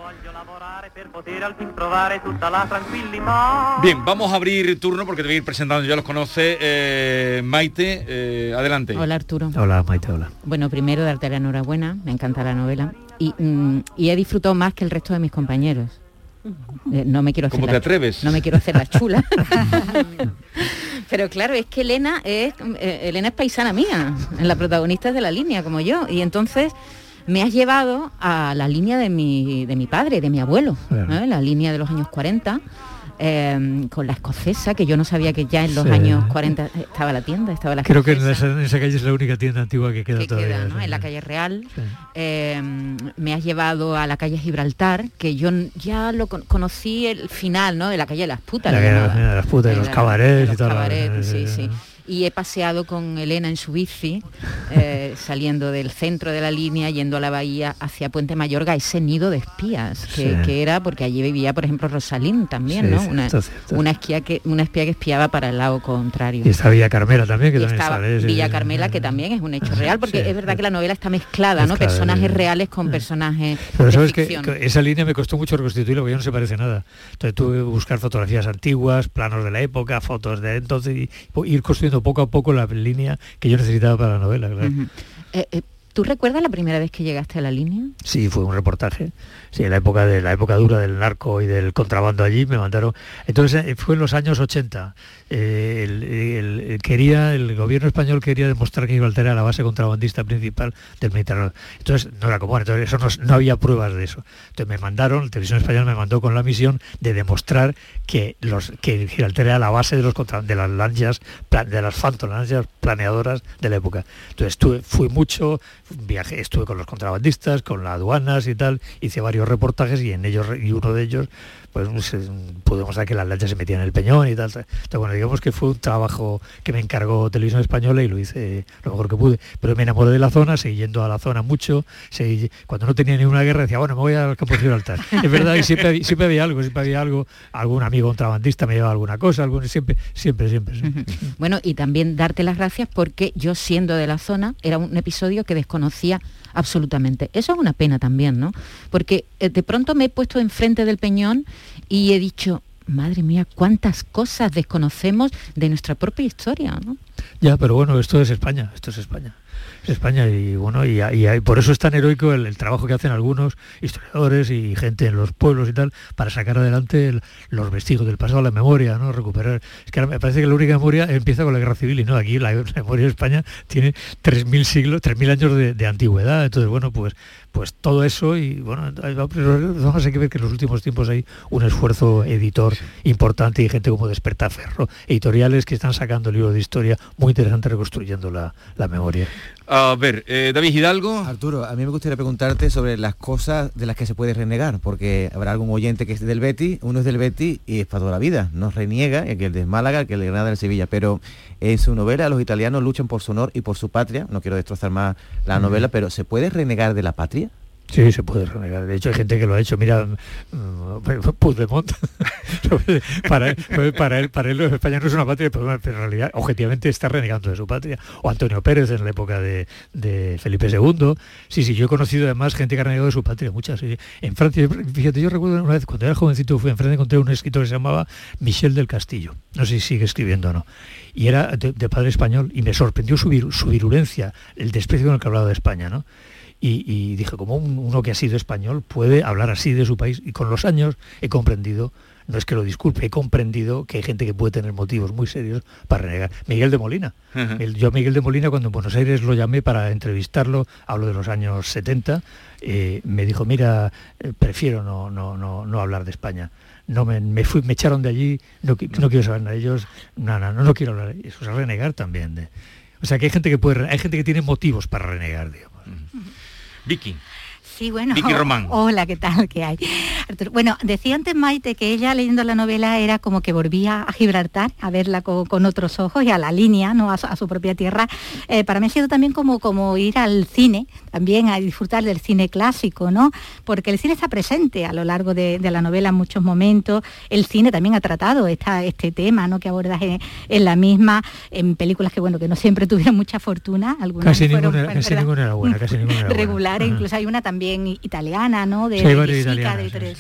D: Bien, vamos a abrir turno porque te voy a ir presentando, ya los conoce. Eh, Maite, eh, adelante.
A: Hola Arturo.
E: Hola Maite, hola.
A: Bueno, primero darte la enhorabuena, me encanta la novela y, mm, y he disfrutado más que el resto de mis compañeros. Eh, no me quiero hacer
D: ¿Cómo
A: la
D: te atreves?
A: No me quiero hacer la chula. Pero claro, es que Elena es eh, Elena es paisana mía, la protagonista de la línea como yo y entonces me has llevado a la línea de mi, de mi padre, de mi abuelo,
E: Claro.
A: ¿eh? la línea de los años 40, eh, con la escocesa, que yo no sabía que ya en los
E: Sí.
A: años 40 estaba la tienda, estaba la
E: Creo que en esa, en esa calle es la única tienda antigua que queda
A: que
E: todavía.
A: queda, ¿no?
E: sí.
A: en la calle Real. Eh, me has llevado a la calle Gibraltar, que yo ya lo con- conocí el final, ¿no? De la calle de las putas.
E: La
A: lo
E: calle de
A: llamaba.
E: las putas y
A: De
E: los cabarets y
A: sí,
E: sí.
A: Y he paseado con Elena en su bici, eh, saliendo del centro de la línea, yendo a la bahía hacia Puente Mayorga, ese nido de espías, que,
E: Sí.
A: que era porque allí vivía, por ejemplo, Rosalín también,
E: Sí,
A: ¿no?
E: cierto,
A: Una,
E: cierto.
A: una espía que una espía que espiaba para el lado contrario.
E: Y está Villa Carmela también, que
A: Y
E: también
A: estaba
E: sale.
A: Villa
E: sí,
A: Carmela, que también es un hecho real, porque es verdad que la novela está mezclada, ¿no?
E: Mezclada,
A: Personajes reales con personajes
E: Pero sabes que,
A: ficción.
E: que esa línea me costó mucho reconstituirla porque ya no se parece nada. Entonces tuve que buscar fotografías antiguas, planos de la época, fotos de entonces y ir construyendo poco a poco la línea que yo necesitaba para la novela.
A: ¿Tú recuerdas la primera vez que llegaste a la línea?
E: Sí, fue un reportaje. Sí, en la época de la época dura del narco y del contrabando allí me mandaron. Entonces eh, fue en los años 80. Eh, el, quería el gobierno español quería demostrar que Gibraltar era la base contrabandista principal del Mediterráneo. Entonces no era ahora, entonces eso no, había pruebas de eso. Entonces me mandaron, la televisión española me mandó con la misión de demostrar que los que Gibraltar era la base de los contra- de las lanchas de las Phantom, las lanchas planeadoras de la época. Entonces fui mucho, viaje, estuve con los contrabandistas, con las aduanas y tal, hice varios reportajes y en ellos y uno de ellos pues pudimos saber que las lanchas se metían en el peñón y tal. Entonces, bueno, digamos que fue un trabajo que me encargó Televisión Española y lo hice lo mejor que pude. Pero me enamoré de la zona, seguí yendo a la zona mucho, seguí, cuando no tenía ninguna guerra decía, bueno, me voy al campo de Gibraltar. es verdad que siempre, siempre había algo, siempre había algo, algún amigo contrabandista me llevaba alguna cosa, algún, siempre, siempre, siempre.
A: Bueno, y también darte las gracias porque yo siendo de la zona, era un episodio que desconocía absolutamente. Eso es una pena también, ¿no? Porque eh, de pronto me he puesto enfrente del peñón y he dicho, madre mía, cuántas cosas desconocemos de nuestra propia historia, ¿no?
E: Ya, pero bueno, esto es España, esto es España. España y bueno y, por eso es tan heroico el, trabajo que hacen algunos historiadores y gente en los pueblos y tal para sacar adelante los vestigios del pasado, la memoria, ¿no? Recuperar. Es que me parece que la única memoria empieza con la guerra civil y no, aquí la, memoria de España tiene 3.000 siglos, 3.000 años de, de, antigüedad. Entonces, bueno, pues pues todo eso y bueno, vamos a que ver que en los últimos tiempos hay un esfuerzo editor importante y gente como Despertaferro, editoriales que están sacando libros de historia muy interesantes reconstruyendo la, memoria.
D: A ver, eh, David Hidalgo.
Q: Arturo, a mí me gustaría preguntarte sobre las cosas de las que se puede renegar, porque habrá algún oyente que es del Betty, uno es del Betty y es para toda la vida, no reniega, que el de Málaga, que el de Granada, del Sevilla, pero en su novela los italianos luchan por su honor y por su patria, no quiero destrozar más la novela, pero ¿se puede renegar de la patria?
E: Sí, se puede renegar. De hecho, hay gente que lo ha hecho. Mira, mm, Puigdemont, para, él, para, él, para él España no es una patria, pero en realidad objetivamente está renegando de su patria. O Antonio Pérez en la época de, Felipe II. Sí, sí, yo he conocido además gente que ha renegado de su patria, muchas. En Francia, fíjate, yo recuerdo una vez cuando era jovencito fui en Francia encontré un escritor que se llamaba Michel del Castillo. No sé si sigue escribiendo o no. Y era de, padre español y me sorprendió su, su virulencia, el desprecio con el que hablaba de España, ¿no? Y, dije, como uno que ha sido español puede hablar así de su país? Y con los años he comprendido no es que lo disculpe, he comprendido que hay gente que puede tener motivos muy serios para renegar. Miguel de Molina. yo a Miguel de Molina cuando en Buenos Aires lo llamé para entrevistarlo, hablo de los años 70, eh, me dijo, mira, eh, prefiero no, no, no, no, hablar de España. No me, fui, me echaron de allí, no, no quiero saber nada de ellos, nada, no, no quiero hablar. Eso es renegar también. De, o sea que hay gente que puede, hay gente que tiene motivos para renegar, digamos.
D: Vicky.
N: Sí, bueno.
D: Vicky Román.
N: Hola, ¿qué tal? ¿Qué hay? Bueno, decía antes Maite que ella leyendo la novela era como que volvía a Gibraltar, a verla con, otros ojos y a la línea, ¿no? A su, propia tierra. Eh, para mí ha sido también como, como ir al cine, también a disfrutar del cine clásico, ¿no? Porque el cine está presente a lo largo de, la novela en muchos momentos. El cine también ha tratado esta, este tema, ¿no? Que abordas en, la misma, en películas que, bueno, que no siempre tuvieron mucha fortuna. Algunas
E: casi, ninguna, casi ninguna era buena, casi ninguna era
N: buena. Regulares, incluso hay una también italiana, ¿no? De, de,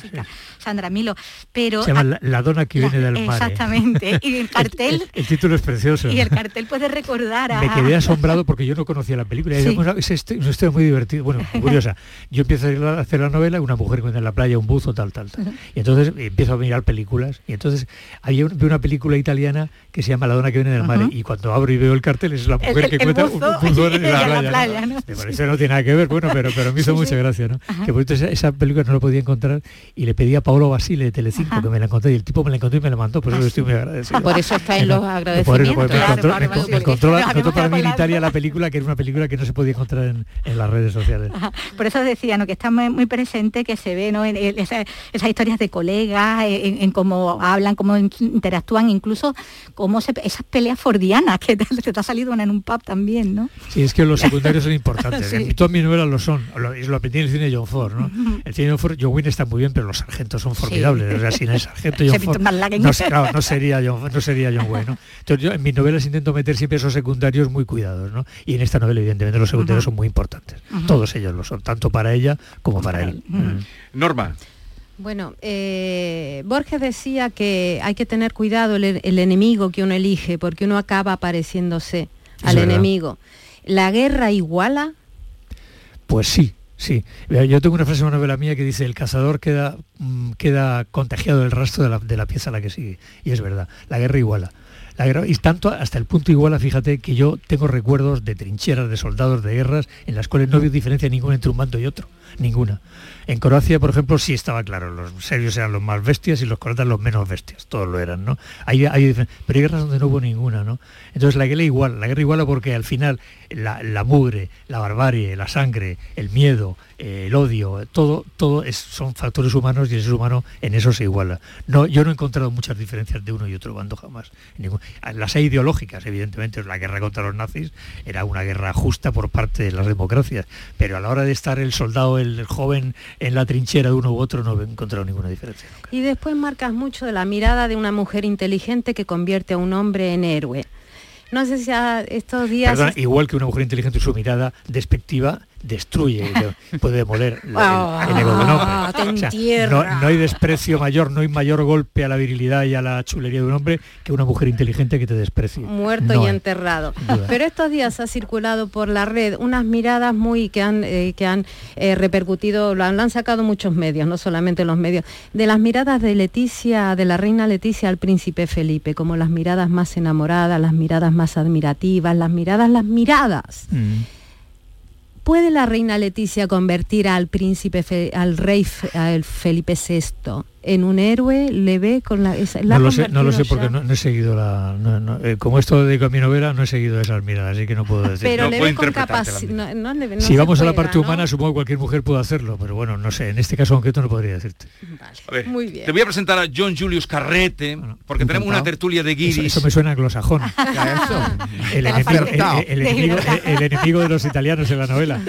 N: Sandra Milo. Pero,
E: Se llama la, dona que viene del mar.
N: Exactamente. Y el cartel...
E: el, título es precioso.
N: Y el cartel puede recordar a...
E: Me quedé asombrado porque yo no conocía la película. Es una historia muy divertida, bueno, curiosa. Yo empiezo a hacer la novela, una mujer en la playa, un buzo, tal, tal, tal. Y entonces empiezo a mirar películas. Y entonces hay una película italiana que se llama La dona que viene del mar. Y cuando abro y veo el cartel es la mujer que cuenta un buzo en la playa. ¿no? Me parece no tiene nada que ver, bueno, pero, pero me hizo mucha gracia, ¿no? Que por esa, esa, película no lo podía encontrar y le pedí a Paolo Basile de Telecinco que me la encontré y el tipo me la encontró y me la mandó, por eso estoy muy agradecido.
A: Por eso está en los agradecimientos.
E: Por eso, me encontró, para mí en Italia la película, que era una película que no se podía encontrar en, en las redes sociales.
N: Por eso decía, ¿no? que está muy, presente, que se ve ¿no? en, esas historias de colegas, en, cómo hablan, cómo interactúan, incluso cómo se, esas peleas fordianas que te, te, ha salido una en un pub también, ¿no?
E: Sí, es que los secundarios son importantes. En todas mis novelas lo son. Lo, lo aprendí el cine de John Ford, ¿no? El cine de John Ford, John Wayne está muy bien, pero los sargentos son formidables. O sea, sin el sargento John Ford, no, no, sería John, no sería John Wayne, ¿no? Entonces yo en mis novelas intento meter siempre esos secundarios muy cuidados, ¿no? Y en esta novela, evidentemente, los secundarios son muy importantes. Todos ellos lo son, tanto para ella como para él.
D: Norma.
R: Bueno, eh, Borges decía que hay que tener cuidado el, enemigo que uno elige, porque uno acaba apareciéndose al enemigo. ¿La guerra iguala?
E: Pues sí, sí. Yo tengo una frase en una novela mía que dice, el cazador queda, mm, queda contagiado del rastro de la, de la pieza a la que sigue. Y es verdad, la guerra iguala. La guerra, y tanto hasta el punto iguala, fíjate, que yo tengo recuerdos de trincheras, de soldados, de guerras, en las cuales no veo diferencia ninguna entre un mando y otro ninguna. En Croacia, por ejemplo, sí estaba claro, los serbios eran los más bestias y los croatas los menos bestias, todos lo eran, ¿no? Hay, hay, pero hay guerras donde no hubo ninguna, ¿no? Entonces la guerra igual, la guerra igual porque al final la, la mugre, la barbarie, la sangre, el miedo, eh, el odio, todo, todo es, son factores humanos y el ser humano en eso se iguala. No, yo no he encontrado muchas diferencias de uno y otro bando jamás. Las ideológicas, evidentemente, la guerra contra los nazis era una guerra justa por parte de las democracias, pero a la hora de estar el soldado, el joven en la trinchera de uno u otro, no he encontrado ninguna diferencia.
R: Y después marcas mucho de la mirada de una mujer inteligente que convierte a un hombre en héroe. No sé si a estos días...
E: Perdona, igual que una mujer inteligente, su mirada despectiva destruye, de- puede demoler la- el, el ego de un hombre. O sea, no, no hay desprecio mayor, no hay mayor golpe a la virilidad y a la chulería de un hombre que una mujer inteligente que te desprecie.
R: muerto
E: No
R: y
E: hay.
R: enterrado.
E: duda.
R: Pero estos días ha circulado por la red unas miradas muy que han, eh, que han eh, repercutido, lo han, lo han sacado muchos medios, no solamente los medios, de las miradas de Leticia, de la reina Leticia al príncipe Felipe, como las miradas más enamoradas, las miradas más admirativas, las miradas, las miradas.
E: Mm.
R: ¿Puede la reina Leticia convertir al príncipe, al rey al Felipe VI en un héroe? ¿Le ve con la... esa- la
E: No lo sé, no lo sé porque no, no he seguido la... no- no, eh, como esto de mi novela, no he seguido esas miradas, así que no puedo decir.
R: Pero le ve con capacidad... No, no le ve- no
E: si vamos a la parte
R: ¿no?
E: humana, supongo que cualquier mujer puede hacerlo, pero bueno, no sé, en este caso concreto no podría decirte.
D: A ver,
R: Muy bien.
D: Te voy a presentar a John Julius Carrete, porque tenemos una tertulia de guiris.
E: eso me suena anglosajón. el, enemigo, el- el- el enemigo- el- el enemigo de los italianos en la novela.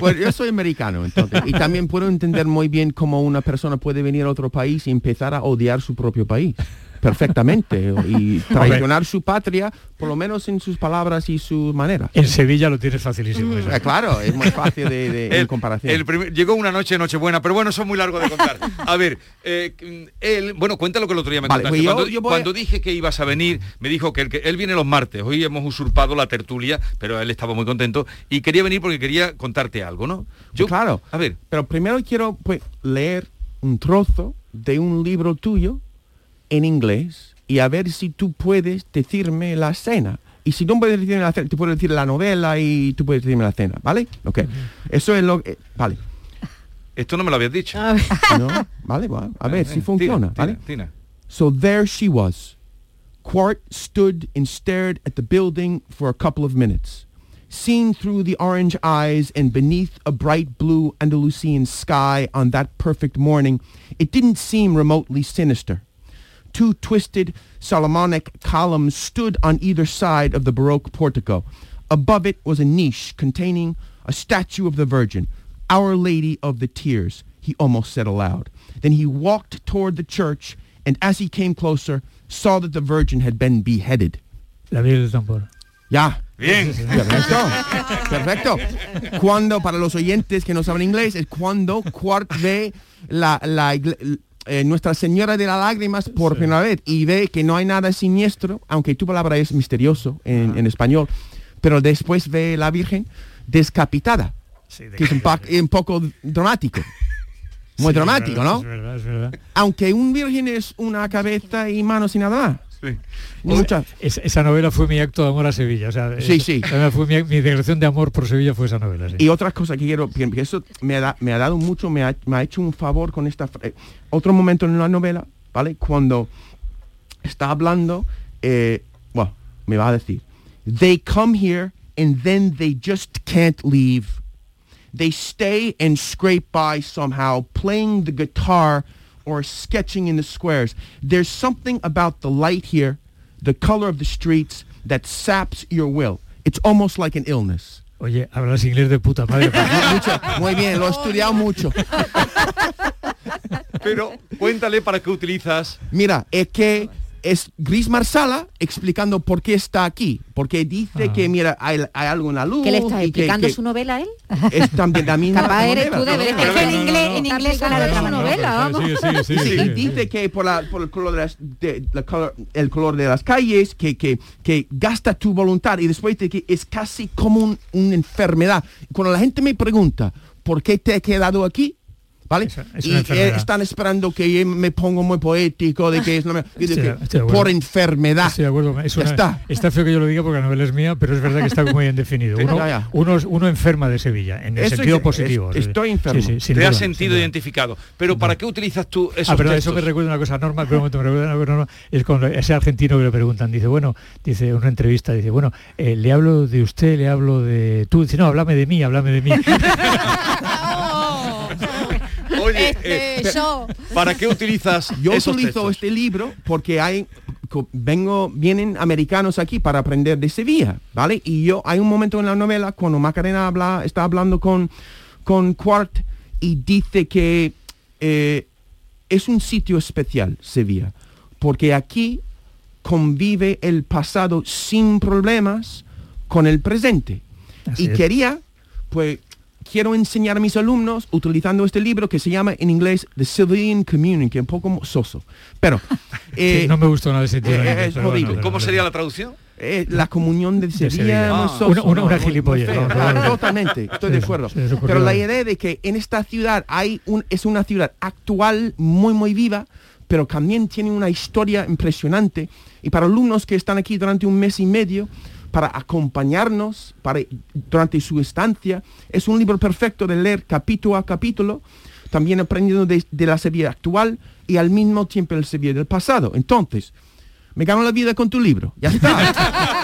S: Pues yo soy americano, entonces, y también puedo entender muy bien cómo una persona puede venir a otro país y empezar a odiar su propio país perfectamente y traicionar su patria, por lo menos en sus palabras y sus maneras.
E: En Sevilla lo tienes facilísimo. eso.
S: Eh, claro, es muy fácil de, de- en
D: El-
S: comparación.
D: el primer- llegó una noche de Nochebuena, pero bueno, eso es muy largo de contar. A ver, eh, él, bueno, cuenta lo que el otro día me
S: Vale,
D: contaste.
S: pues yo-
D: cuando
S: yo voy a-
D: cuando dije que ibas a venir, me dijo que, el que él viene los martes. Hoy hemos usurpado la tertulia, pero él estaba muy contento y quería venir porque quería contarte algo, ¿no? Yo,
S: claro.
D: A ver.
S: Pero primero quiero pues, leer un trozo de un libro tuyo en inglés y a ver si tú puedes decirme la escena. Y si no puedes decirme la escena, te puedo decir la novela y tú puedes decirme la escena, ¿vale? Ok. Eso es lo que... Vale.
D: Esto no me lo habías dicho.
S: ¿No? Vale, bueno, a ver si
D: Tira,
S: funciona, ¿vale? So there she was. Quart stood and stared at the building for a couple of minutes. Seen through the orange eyes and beneath a bright blue Andalusian sky on that perfect morning, it didn't seem remotely sinister. Two twisted Solomonic columns stood on either side of the Baroque portico. Above it was a niche containing a statue of the Virgin, Our Lady of the Tears, he almost said aloud. Then he walked toward the church, and as he came closer, saw that the Virgin had been beheaded.
E: La Virgen del tambor.
S: Ya.
D: Bien.
S: Perfecto. Perfecto. Cuando, para los oyentes que no saben inglés, es cuando Quart ve la, eh, Nuestra Señora de las Lágrimas por primera vez y ve que no hay nada siniestro, aunque tu palabra es misterioso en, en español, pero después ve la Virgen descapitada, que es un, poco dramático. Muy
E: Sí,
S: dramático,
E: es verdad,
S: ¿no?
E: Es verdad, es verdad.
S: Aunque un virgen es una cabeza y manos y nada más.
D: Sí.
S: Muchas.
E: Es- esa novela fue mi acto de amor a Sevilla. O sea,
S: Sí,
E: es-
S: sí.
E: Fue mi, mi declaración de amor por Sevilla fue esa novela. sí.
S: Y otra cosa que quiero, porque eso me ha, da- me ha dado mucho, me ha, me ha hecho un favor con esta... eh, otro momento en la novela, ¿vale? Cuando está hablando, eh, bueno, me va a decir, they come here and then they just can't leave. They stay and scrape by somehow, playing the guitar or sketching in the squares. There's something about the light here, the color of the streets, that saps your will. It's almost like an illness.
E: Oye, hablas inglés de puta madre.
S: Mucho, muy bien, lo he estudiado mucho.
D: Pero cuéntale para qué utilizas.
S: Mira, es que es Gris Marsala explicando por qué está aquí. Porque dice
E: Ah.
S: que, mira, hay, hay algo en la luz.
A: ¿Qué le estás
S: que-
A: explicando
S: que
A: su novela a él?
S: Es también la misma
A: Capaz eres
S: novela.
A: tú de.
S: No, no,
A: que en
S: no,
A: inglés,
S: no.
A: en inglés suena de otra
S: No, no,
A: manera.
S: no,
A: vamos.
S: Sí, dice que por, la- por el, color de las, de- la color- el color de las calles, que, que, que gasta tu voluntad y después de que es casi como un- una enfermedad. Cuando la gente me pregunta, ¿por qué te he quedado aquí? ¿Vale?
E: es
S: y eh, están esperando que yo me pongo muy poético de que es que
E: estoy
S: por enfermedad.
E: Estoy de acuerdo. Es
S: Ya
E: una-
S: está.
E: está feo que yo lo diga porque la novela es mía, pero es verdad que está muy bien definido. Uno, uno, enferma de Sevilla, en el
S: Eso
E: sentido
S: es-
E: positivo.
S: estoy enfermo.
E: sí,
D: Te
E: duda,
D: has sentido identificado. Pero ¿para qué utilizas tú esos
E: Ah, perdón,
D: textos?
E: eso me recuerda una cosa, Norma, que un momento me recuerda una cosa, es con ese argentino que le preguntan, dice, bueno, dice en una entrevista, dice, bueno, eh, le hablo de usted, le hablo de tú, dice, no, háblame de mí, háblame de mí.
D: Oye,
R: Este,
D: eh,
R: yo.
S: ¿Para qué utilizas? Yo
D: esos
S: utilizo
D: textos?
S: este libro porque hay vengo vienen americanos aquí para aprender de Sevilla, ¿vale? Y yo hay un momento en la novela cuando Macarena habla está hablando con con Quart y dice que eh, es un sitio especial Sevilla porque aquí convive el pasado sin problemas con el presente
E: Así
S: y
E: es.
S: quería pues quiero enseñar a mis alumnos utilizando este libro que se llama en inglés The Civilian Community, que es un poco soso. Pero eh,
E: Sí, no me gustó nada ese título
S: eh,
E: bueno,
D: ¿Cómo sería la traducción?
S: eh, la comunión de Sevilla,
E: Ah.
S: soso,
E: Una-.
S: Totalmente, estoy de acuerdo. Pero la idea de que en esta ciudad hay un, es una ciudad actual muy muy viva, pero también tiene una historia impresionante. Y para alumnos que están aquí durante un mes y medio, para acompañarnos para, durante su estancia, es un libro perfecto de leer capítulo a capítulo, también aprendiendo de, la Sevilla actual y al mismo tiempo el Sevilla del pasado. Entonces, me gano la vida con tu libro. Ya está.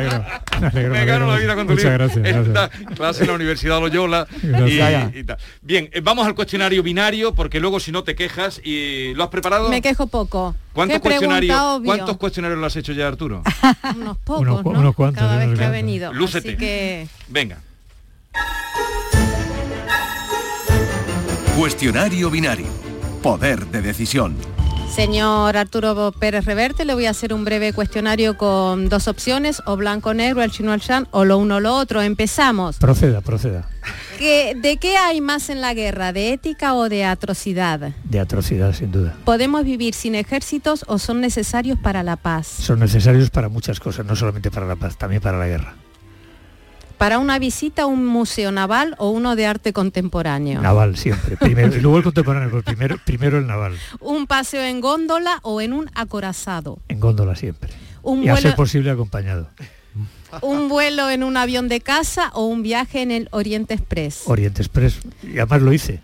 E: Me alegro, me alegro,
D: Me
E: me
D: gano
E: alegro.
D: la vida con tu
E: Muchas
D: libro.
E: gracias,
D: clase en la Universidad Loyola y, y tal. Bien, eh, vamos al cuestionario binario porque luego si no te quejas y lo has preparado.
R: Me quejo poco.
D: ¿Cuántos cuestionarios. ¿Cuántos cuestionarios lo has hecho ya, Arturo?
R: Unos pocos,
E: Unos
R: ¿no?
E: unos cuantos,
R: Cada vez que ha venido.
D: Lúcete.
R: Así que
D: Venga.
K: Cuestionario binario. Poder de decisión.
R: Señor Arturo Pérez Reverte, le voy a hacer un breve cuestionario con dos opciones, o blanco negro, el chino al chan, o lo uno o lo otro. Empezamos.
E: Proceda, proceda.
R: ¿Qué- ¿De qué hay más en la guerra? ¿De ética o de atrocidad?
E: De atrocidad, sin duda.
R: ¿Podemos vivir sin ejércitos o son necesarios para la paz?
E: Son necesarios para muchas cosas, no solamente para la paz, también para la guerra.
R: ¿Para una visita a un museo naval o uno de arte contemporáneo?
E: Naval siempre. Primero, y luego el contemporáneo, pero primero, primero el naval.
R: ¿Un paseo en góndola o en un acorazado?
E: En góndola siempre.
R: Un
E: y a
R: vuelo-
E: ser posible acompañado.
R: ¿Un vuelo en un avión de casa o un viaje en el Oriente Express?
E: Oriente Express. Y además lo hice.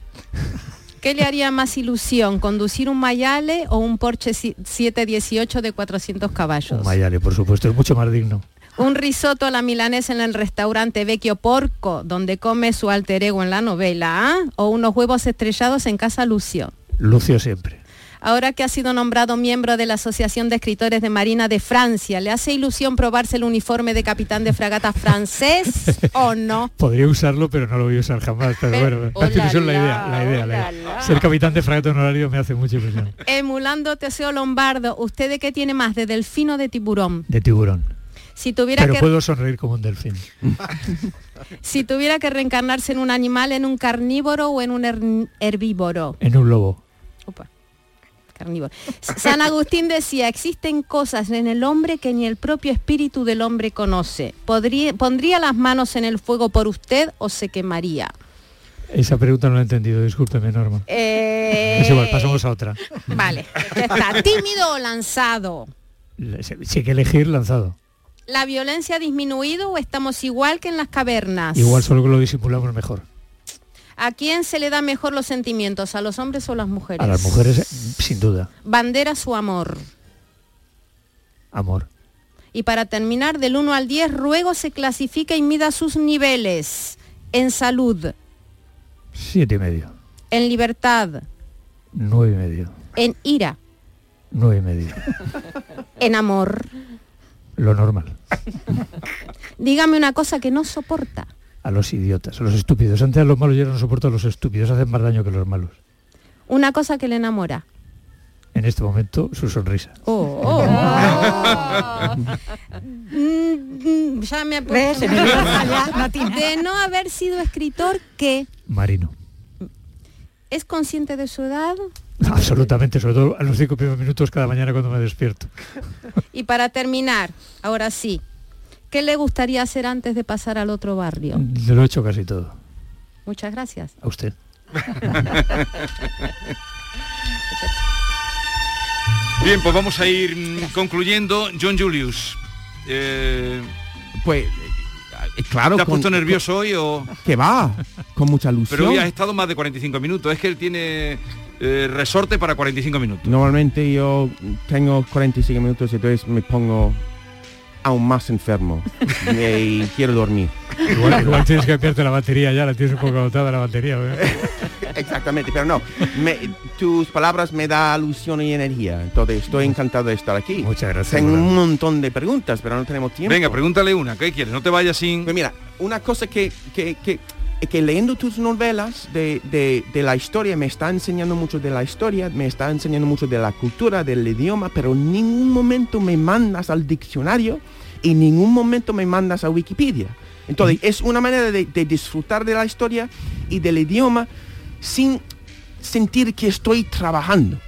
R: ¿Qué le haría más ilusión, conducir un Mayale o un Porsche si- 718 de 400 caballos?
E: Un Mayale, por supuesto, es mucho más digno.
R: Un risotto a la milanesa en el restaurante Vecchio Porco, donde come su alter ego en la novela, ¿ah? o unos huevos estrellados en casa Lucio.
E: Lucio siempre.
R: Ahora que ha sido nombrado miembro de la Asociación de Escritores de Marina de Francia, ¿le hace ilusión probarse el uniforme de capitán de fragata francés o no?
E: Podría usarlo, pero no lo voy a usar jamás. Pero, bueno,
R: oh, la,
E: ilusión la
R: la,
E: idea, la idea,
R: oh,
E: la. Ser capitán de fragata honorario me hace mucha ilusión.
R: Emulando Teseo Lombardo, ¿usted de qué tiene más, de delfín o de tiburón?
E: De tiburón.
R: Si tuviera,
E: Pero
R: que,
E: puedo sonreír como un delfín.
R: si tuviera que reencarnarse en un animal, en un carnívoro o en un her- herbívoro.
E: En un lobo.
R: Opa, carnívoro. San Agustín decía, existen cosas en el hombre que ni el propio espíritu del hombre conoce. ¿Podría, ¿Pondría las manos en el fuego por usted o se quemaría?
E: Esa pregunta no la he entendido, discúlpeme, Norma.
R: Eh,
E: Es igual, pasamos a otra.
R: Vale, está. ¿Tímido o lanzado?
E: Si hay que elegir, lanzado.
R: ¿La violencia ha disminuido o estamos igual que en las cavernas?
E: Igual solo que lo disimulamos mejor.
R: ¿A quién se le da mejor los sentimientos? ¿A los hombres o a las mujeres?
E: A las mujeres, sin duda.
R: Bandera su amor.
E: Amor.
R: Y para terminar, del 1 al 10, ruego se clasifica y mida sus niveles. En salud,
E: Siete y medio.
R: en libertad,
E: Nueve y medio.
R: en ira,
E: Nueve y medio.
R: en amor.
E: Lo normal.
R: Dígame una cosa que no soporta.
E: A los idiotas, a los estúpidos. Antes a los malos yo no soporto a los estúpidos. Hacen más daño que los malos.
R: Una cosa que le enamora.
E: En este momento, su sonrisa.
R: Oh, oh, oh. Mm, mm, ya me ha puesto-. De no haber sido escritor, que
E: Marino.
R: es consciente de su edad.
E: Absolutamente, sobre todo a los cinco primeros minutos cada mañana cuando me despierto.
R: Y para terminar, ahora sí, ¿qué le gustaría hacer antes de pasar al otro barrio?
E: Lo he hecho casi todo.
R: Muchas gracias.
E: A usted.
D: Bien, pues vamos a ir concluyendo. John Julius. eh,
S: Pues, eh, claro.
D: ¿Te has
S: con-
D: puesto nervioso hoy o...?
S: Que va, con mucha ilusión.
D: Pero hoy has estado más de 45 minutos. Es que él tiene eh, resorte para 45 minutos.
S: Normalmente yo tengo 45 minutos y entonces me pongo aún más enfermo y quiero dormir.
E: Igual, igual tienes que cambiarte la batería ya, la tienes un poco agotada la batería. ¿eh?
S: Exactamente, pero no, me- tus palabras me da alusión y energía, entonces estoy encantado de estar aquí.
E: Muchas gracias.
S: Tengo un montón de preguntas, pero no tenemos tiempo.
D: Venga, pregúntale una. ¿Qué quieres? No te vayas sin...
S: Pues mira, una cosa que, que, que, que leyendo tus novelas de, de, de la historia me está enseñando mucho de la historia, me está enseñando mucho de la cultura, del idioma, pero en ningún momento me mandas al diccionario y en ningún momento me mandas a Wikipedia. Entonces, es una manera de, de disfrutar de la historia y del idioma sin sentir que estoy trabajando.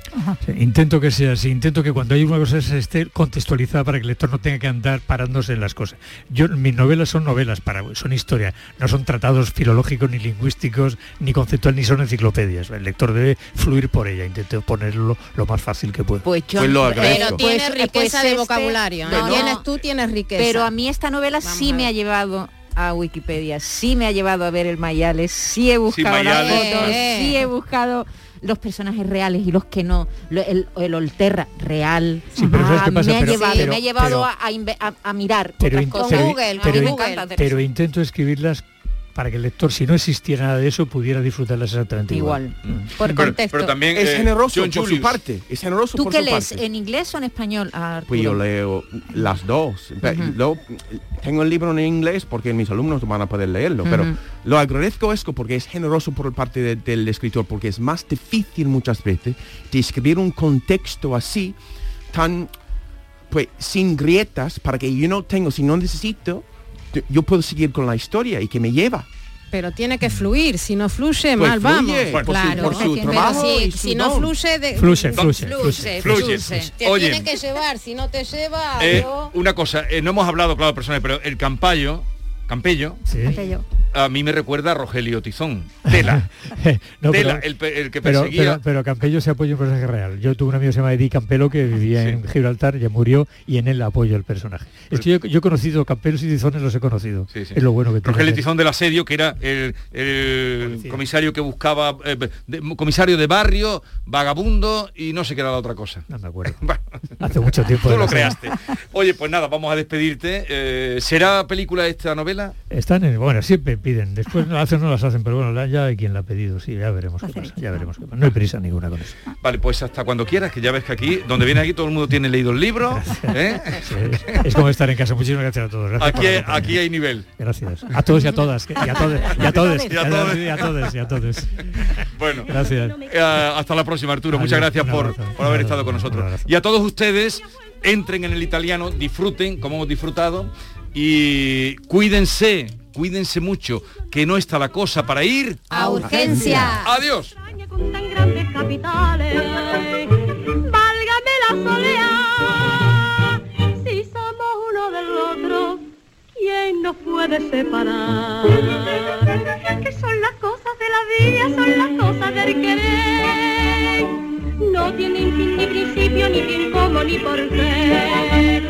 E: Intento que sea así, intento que cuando hay una cosa se esté contextualizada para que el lector no tenga que andar parándose en las cosas. Yo, mis novelas son novelas, para, son historia, no son tratados filológicos, ni lingüísticos, ni conceptuales, ni son enciclopedias. El lector debe fluir por ella, intento ponerlo lo más fácil que pueda.
A: Pues yo
S: Pues lo agradezco.
R: Pero tienes
A: pues, eh,
R: riqueza
A: pues
R: de
A: este-
R: vocabulario.
A: no,
R: Tienes tú, tienes riqueza.
A: Pero a mí esta novela
R: Vamos
A: sí me ha llevado a Wikipedia, sí me ha llevado a ver el Mayales, sí he buscado las
D: Mayales.
A: fotos,
R: Eh.
A: sí he buscado los personajes reales y los que no, lo- el, el Olterra real.
E: Sí, pero ¿sabes
A: Ah,
E: pasa?
A: me ha
E: Pero-
A: llevado,
E: pero-
A: me ha llevado
E: pero-
A: a, mirar
E: pero
A: otras cosas.
E: pero-
R: Google,
A: A mí
E: pero
A: me encanta
E: pero intento escribirlas para que el lector, si no existiera nada de eso, pudiera disfrutarlas exactamente igual.
A: igual.
R: por
D: Pero,
R: contexto.
D: pero también...
S: Es
D: eh,
S: generoso
D: John
S: por
D: Julius.
S: su parte, es generoso
A: ¿Tú
S: por
A: qué
S: su
A: lees?
S: parte.
A: ¿En inglés o en español? Arturo?
S: Pues yo leo las dos. Tengo el libro en inglés porque mis alumnos no van a poder leerlo, pero lo agradezco esto porque es generoso por parte de- del escritor, porque es más difícil muchas veces de escribir un contexto así, tan, pues, sin grietas, para que yo no tengo, si no necesito, yo- puedo seguir con la historia y que me lleva.
R: Pero tiene que fluir, si no fluye,
S: Pues
R: mal
S: fluye,
R: vamos.
S: por su-
R: claro.
S: por su
R: Pero
S: trabajo
R: si,
S: y su
R: si no
S: don.
R: fluye, de,
E: Fluye, fluye, fluye.
D: Fluye.
R: Te
D: Oye.
R: tiene que llevar, si no te lleva,
D: Eh,
R: yo-
D: una cosa, eh, no hemos hablado, claro, personas, pero el Campayo, Campello,
E: Sí.
D: A mí me recuerda a Rogelio Tizón. Tela.
E: No,
D: Tela,
E: pero-
D: el, que perseguía...
E: pero, pero Campello se apoya en un personaje real. Yo tuve un amigo que se llama Eddie Campelo que vivía
D: Sí.
E: en Gibraltar, ya murió y en él apoyo el personaje. Es que yo, yo he conocido Campelos y Tizones, los he conocido.
D: Sí, sí.
E: Es lo bueno que tiene.
D: Rogelio. Tizón del asedio, que era el, comisario que buscaba, eh, de- comisario de barrio, vagabundo y no sé qué era la otra cosa.
E: No me acuerdo. Hace mucho tiempo.
D: Tú lo creaste. Oye, pues nada, vamos a despedirte. Eh, ¿Será película esta novela?
E: Están en, bueno, siempre piden, después no hacen, no las hacen, pero bueno, ya hay quien la ha pedido, sí, ya veremos qué pasa, ya veremos qué pasa. No hay prisa ninguna con eso.
D: Vale, pues hasta cuando quieras, que ya ves que aquí, donde viene aquí, todo el mundo tiene leído el libro. ¿eh?
E: Es, es como estar en casa. Muchísimas gracias a todos. Gracias
D: Aquí,
E: compañía.
D: aquí hay nivel.
E: Gracias. A todos y a todas. Y a todos. Y a todos.
D: Y a todos.
E: Y a todos. Y a todos.
D: Bueno,
E: Gracias.
D: eh, hasta la próxima, Arturo. Muchas gracias por, por haber estado con nosotros. Y a todos ustedes, entren en el italiano, disfruten como hemos disfrutado y cuídense, cuídense mucho, que no está la cosa para ir
R: a urgencia.
D: Adiós.
P: Si somos uno del otro, ¿quién nos puede separar? Que son las cosas de la vida, son las cosas del querer. No tienen fin ni principio, ni bien cómo, ni por qué.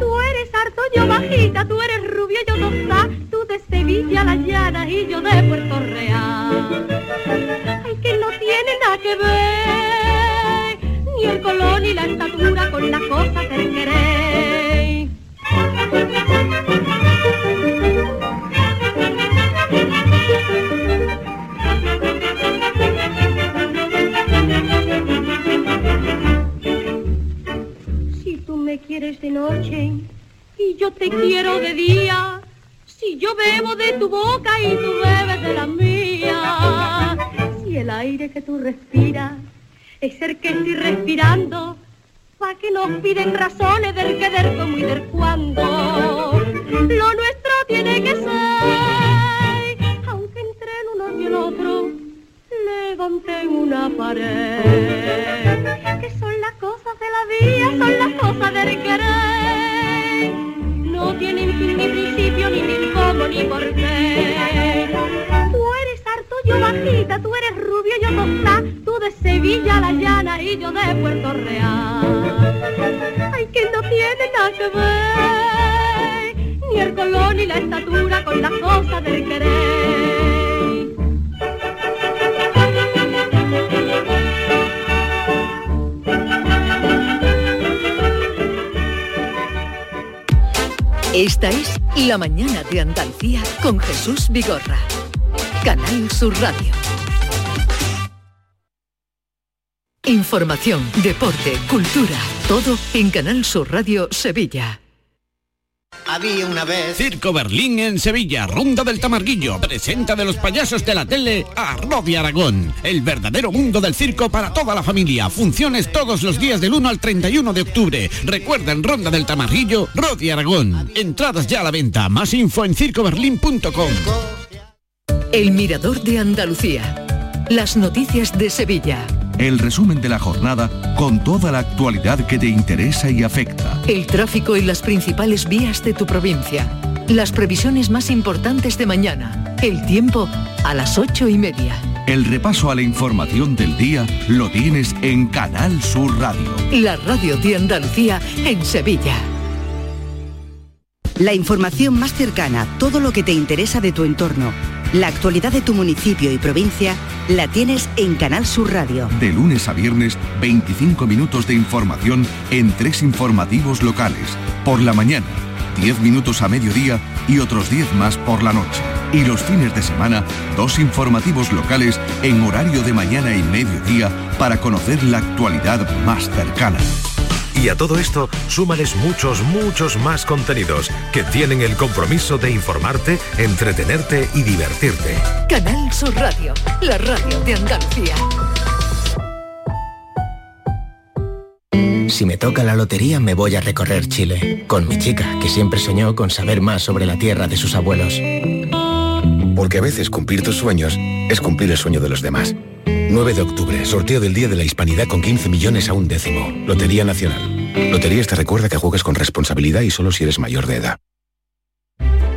P: Tú eres harto, yo bajita, tú eres rubio, yo tostada, tú de Sevilla, la llana y yo de Puerto Real. Ay, que no tiene nada que ver, ni el color ni la estatura con las cosas del querer. Quiero de día, si yo bebo de tu boca y tú bebes de la mía, si el aire que tú respiras es el que estoy respirando, pa' que nos piden razones del que, del cómo y del cuándo. Lo nuestro tiene que ser, aunque entre el uno y el otro levanten una pared. Que son las cosas de la vida, son las cosas del querer. No tienen ni principio, ni mil cómo, ni por qué. Tú eres harto, yo bajita, tú eres rubia Costa, tú de Sevilla la llana y yo de Puerto Real. Ay, que no tiene nada que ver, ni el color ni la estatura con las cosas del querer.
B: Esta es La Mañana de Andalucía con Jesús Vigorra. Canal Sur Radio. Información, deporte, cultura, todo en Canal Sur Radio Sevilla.
T: Había una vez.
U: Circo Berlín en Sevilla, Ronda del Tamarguillo. Presenta de los payasos de la tele a Rodi Aragón. El verdadero mundo del circo para toda la familia. Funciones todos los días del 1 al 31 de octubre. Recuerda en Ronda del Tamarguillo, Rodi Aragón. Entradas ya a la venta. Más info en circoberlín.com.
B: El Mirador de Andalucía. Las noticias de Sevilla.
K: El resumen de la jornada con toda la actualidad que te interesa y afecta.
B: El tráfico y las principales vías de tu provincia. Las previsiones más importantes de mañana. El tiempo a las ocho y media.
K: El repaso a la información del día lo tienes en Canal Sur Radio.
B: La radio de Andalucía en Sevilla.
V: La información más cercana, todo lo que te interesa de tu entorno, la actualidad de tu municipio y provincia, la tienes en Canal Sur Radio.
K: De lunes a viernes, 25 minutos de información en tres informativos locales. Por la mañana, 10 minutos a mediodía y otros 10 más por la noche. Y los fines de semana, dos informativos locales en horario de mañana y mediodía para conocer la actualidad más cercana.
W: Y a todo esto, súmales muchos, muchos más contenidos que tienen el compromiso de informarte, entretenerte y divertirte.
B: Canal Sur Radio, la radio de Andalucía.
X: Si me toca la lotería me voy a recorrer Chile, con mi chica, que siempre soñó con saber más sobre la tierra de sus abuelos.
Y: Porque a veces cumplir tus sueños es cumplir el sueño de los demás. 9 de octubre, sorteo del Día de la Hispanidad con 15 millones a un décimo. Lotería Nacional. Loterías te recuerda que juegues con responsabilidad y solo si eres mayor de edad.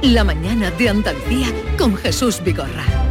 B: La mañana de Andalucía con Jesús Vigorra.